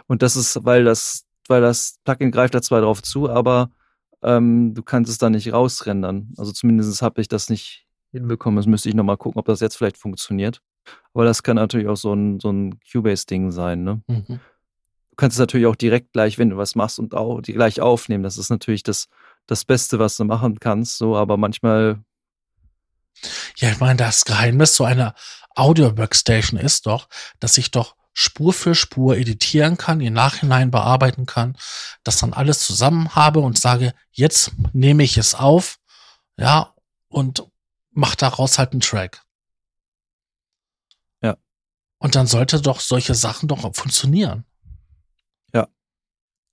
Und das ist, weil das, weil das Plugin greift da zwar drauf zu, aber ähm, du kannst es dann nicht rausrendern. Also zumindest habe ich das nicht hinbekommen. Das müsste ich nochmal gucken, ob das jetzt vielleicht funktioniert. Aber das kann natürlich auch so ein, so ein Cubase-Ding sein, ne? Mhm. Du kannst es natürlich auch direkt gleich, wenn du was machst und auch die gleich aufnehmen. Das ist natürlich das, das Beste, was du machen kannst, so, aber manchmal, Ja, ich meine, das Geheimnis so einer Audio-Workstation ist doch, dass ich doch Spur für Spur editieren kann, im Nachhinein bearbeiten kann, das dann alles zusammen habe und sage, jetzt nehme ich es auf, ja, und mach daraus halt einen Track. Ja. Und dann sollte doch solche Sachen doch funktionieren. Ja.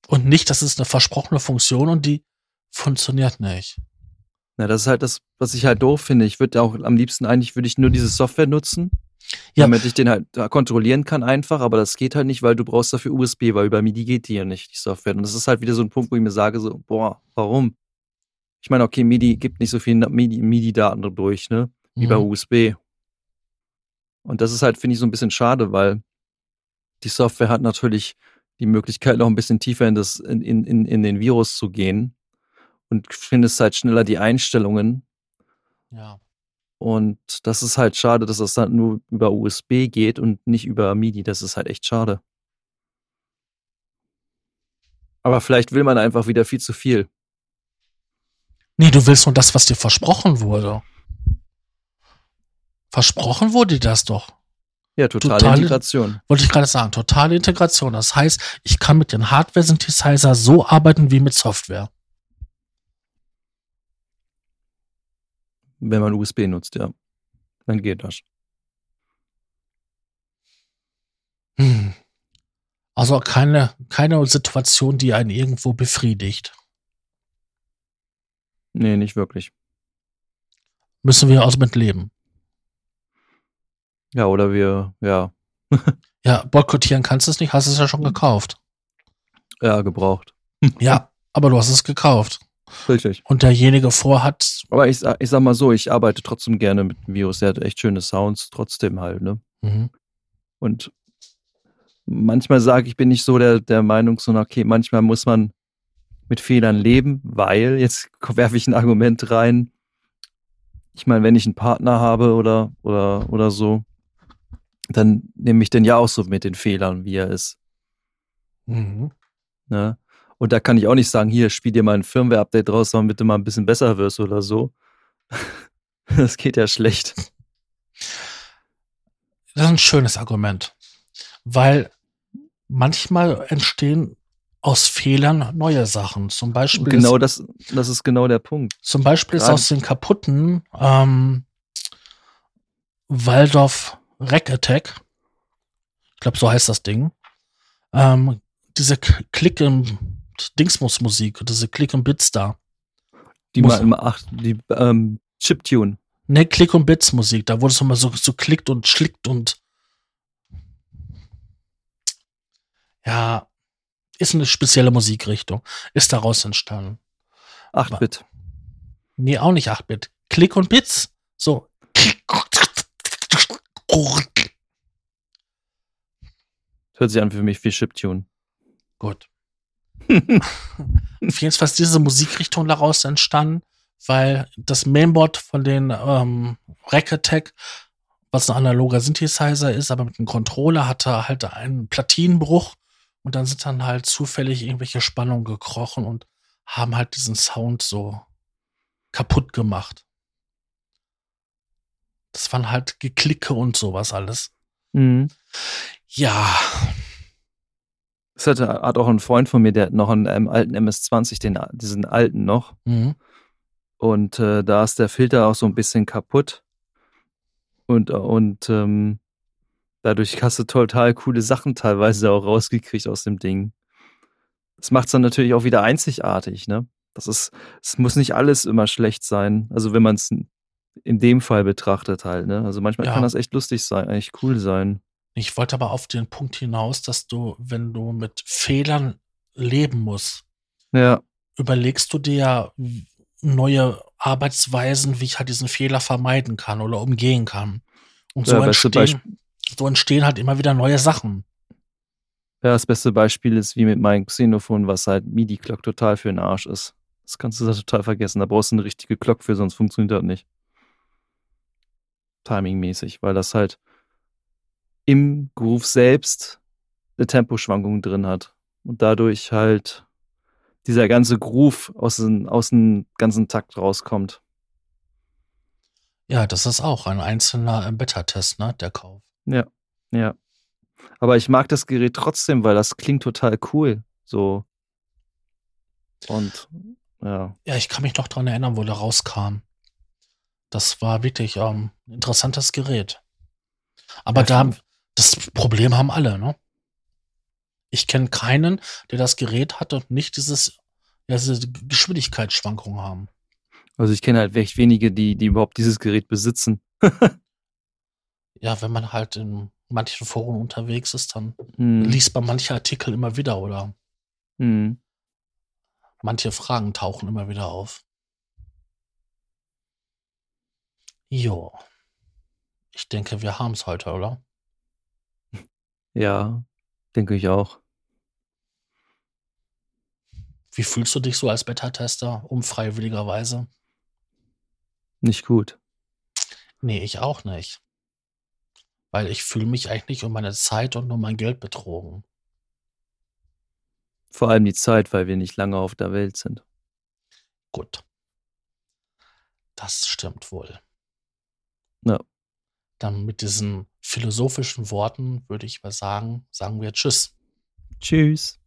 Und nicht, das ist eine versprochene Funktion und die funktioniert nicht. na, das ist halt das, was ich halt doof finde. Ich würde auch am liebsten eigentlich, würde ich nur diese Software nutzen, Ja. damit ich den halt da kontrollieren kann einfach, aber das geht halt nicht, weil du brauchst dafür USB, weil über MIDI geht die ja nicht, die Software. Und das ist halt wieder so ein Punkt, wo ich mir sage, so, boah, warum? Ich meine, okay, MIDI gibt nicht so viel MIDI- MIDI-Daten durch, ne? Wie bei Mhm. USB. Und das ist halt, finde ich, so ein bisschen schade, weil die Software hat natürlich die Möglichkeit, noch ein bisschen tiefer in, das, in, in, in den Virus zu gehen und findest halt schneller die Einstellungen. Ja. Und das ist halt schade, dass das dann nur über USB geht und nicht über MIDI. Das ist halt echt schade. Aber vielleicht will man einfach wieder viel zu viel. Nee, du willst nur das, was dir versprochen wurde. Versprochen wurde dir das doch. Ja, totale, Totale- Integration. Wollte ich gerade sagen, totale Integration. Das heißt, ich kann mit den Hardware-Synthesizer so arbeiten wie mit Software. Wenn man USB nutzt, ja. Dann geht das. Hm. Also keine, keine Situation, die einen irgendwo befriedigt. Nee, nicht wirklich. Müssen wir also mit leben. Ja, oder wir, ja, Ja, boykottieren kannst du es nicht, hast es ja schon gekauft. ja, gebraucht. Ja, aber du hast es gekauft. Richtig. Und derjenige vorhat, Aber ich, ich sag mal so, ich arbeite trotzdem gerne mit dem Virus. Der hat echt schöne Sounds, trotzdem halt, ne? mhm. Und manchmal sage ich, bin ich so der, der Meinung, so, okay, manchmal muss man mit Fehlern leben, weil, jetzt werfe ich ein Argument rein. Ich meine, wenn ich einen Partner habe oder, oder, oder so, dann nehme ich den ja auch so mit den Fehlern, wie er ist. Mhm. Ne? Und da kann ich auch nicht sagen, hier, spiel dir mal ein Firmware-Update raus, damit du mal ein bisschen besser wirst oder so. Das geht ja schlecht. Das ist ein schönes Argument. Weil manchmal entstehen aus Fehlern neue Sachen. Zum Beispiel, Genau ist, das, das ist genau der Punkt. zum Beispiel ist gerade- aus den kaputten ähm, Waldorf Rack Attack, ich glaube, so heißt das Ding, ähm, diese Klick und Dingsmus-Musik, diese Klick und Bits da. Die Muss- mal immer acht, die ähm, Chiptune. Ne, Klick und Bits Musik, da wurde es immer so, so klickt und schlickt und ja, ist eine spezielle Musikrichtung. Ist daraus entstanden. 8-Bit. Nee, auch nicht 8-Bit. Klick und Bits. So. Hört sich an für mich wie Chiptune. Gut. Auf jeden Fall ist diese Musikrichtung daraus entstanden, weil das Mainboard von den ähm, Rack Attack, was ein analoger Synthesizer ist, aber mit einem Controller hatte halt einen Platinenbruch und dann sind dann halt zufällig irgendwelche Spannungen gekrochen und haben halt diesen Sound so kaputt gemacht. Das waren halt Geklicke und sowas alles. Mhm. Ja, Das hatte, hat auch ein Freund von mir, der hat noch einen ähm, alten MS-20, den, diesen alten noch. mhm. Und äh, da ist der Filter auch so ein bisschen kaputt. Und, und ähm, dadurch hast du total coole Sachen teilweise auch rausgekriegt aus dem Ding. Das macht es dann natürlich auch wieder einzigartig, ne? Das ist, es muss nicht alles immer schlecht sein. Also wenn man es in dem Fall betrachtet halt, ne? Also manchmal Ja. kann das echt lustig sein, eigentlich cool sein. Ich wollte aber auf den Punkt hinaus, dass du, wenn du mit Fehlern leben musst, Ja, überlegst du dir ja neue Arbeitsweisen, wie ich halt diesen Fehler vermeiden kann oder umgehen kann. Und so, Ja, entstehen, so entstehen halt immer wieder neue Sachen. Ja, das beste Beispiel ist wie mit meinem Xenophon, was halt MIDI-Clock total für den Arsch ist. Das kannst du da total vergessen. Da brauchst du eine richtige Clock für, sonst funktioniert das nicht. Timingmäßig, weil das halt im Groove selbst eine Temposchwankung drin hat. Und dadurch halt dieser ganze Groove aus dem, aus dem ganzen Takt rauskommt. Ja, das ist auch ein einzelner äh, Beta-Test, ne, der Kauf. Ja, ja. Aber ich mag das Gerät trotzdem, weil das klingt total cool. So. Und ja. Ja, ich kann mich noch dran erinnern, wo der rauskam. Das war wirklich ähm, ein interessantes Gerät. Aber Ja, da. Das Problem haben alle, ne? Ich kenne keinen, der das Gerät hat und nicht dieses, diese Geschwindigkeitsschwankungen haben. Also ich kenne halt echt wenige, die, die überhaupt dieses Gerät besitzen. Ja, wenn man halt in manchen Foren unterwegs ist, dann Hm. liest man manche Artikel immer wieder oder Hm. manche Fragen tauchen immer wieder auf. Jo. Ich denke, wir haben es heute, oder? Ja, denke ich auch. Wie fühlst du dich so als Beta-Tester, unfreiwilligerweise? Nicht gut. Nee, ich auch nicht. Weil ich fühle mich eigentlich um meine Zeit und um mein Geld betrogen. Vor allem die Zeit, weil wir nicht lange auf der Welt sind. Gut. Das stimmt wohl. Ja. Dann mit diesen philosophischen Worten würde ich mal sagen, sagen wir Tschüss. Tschüss.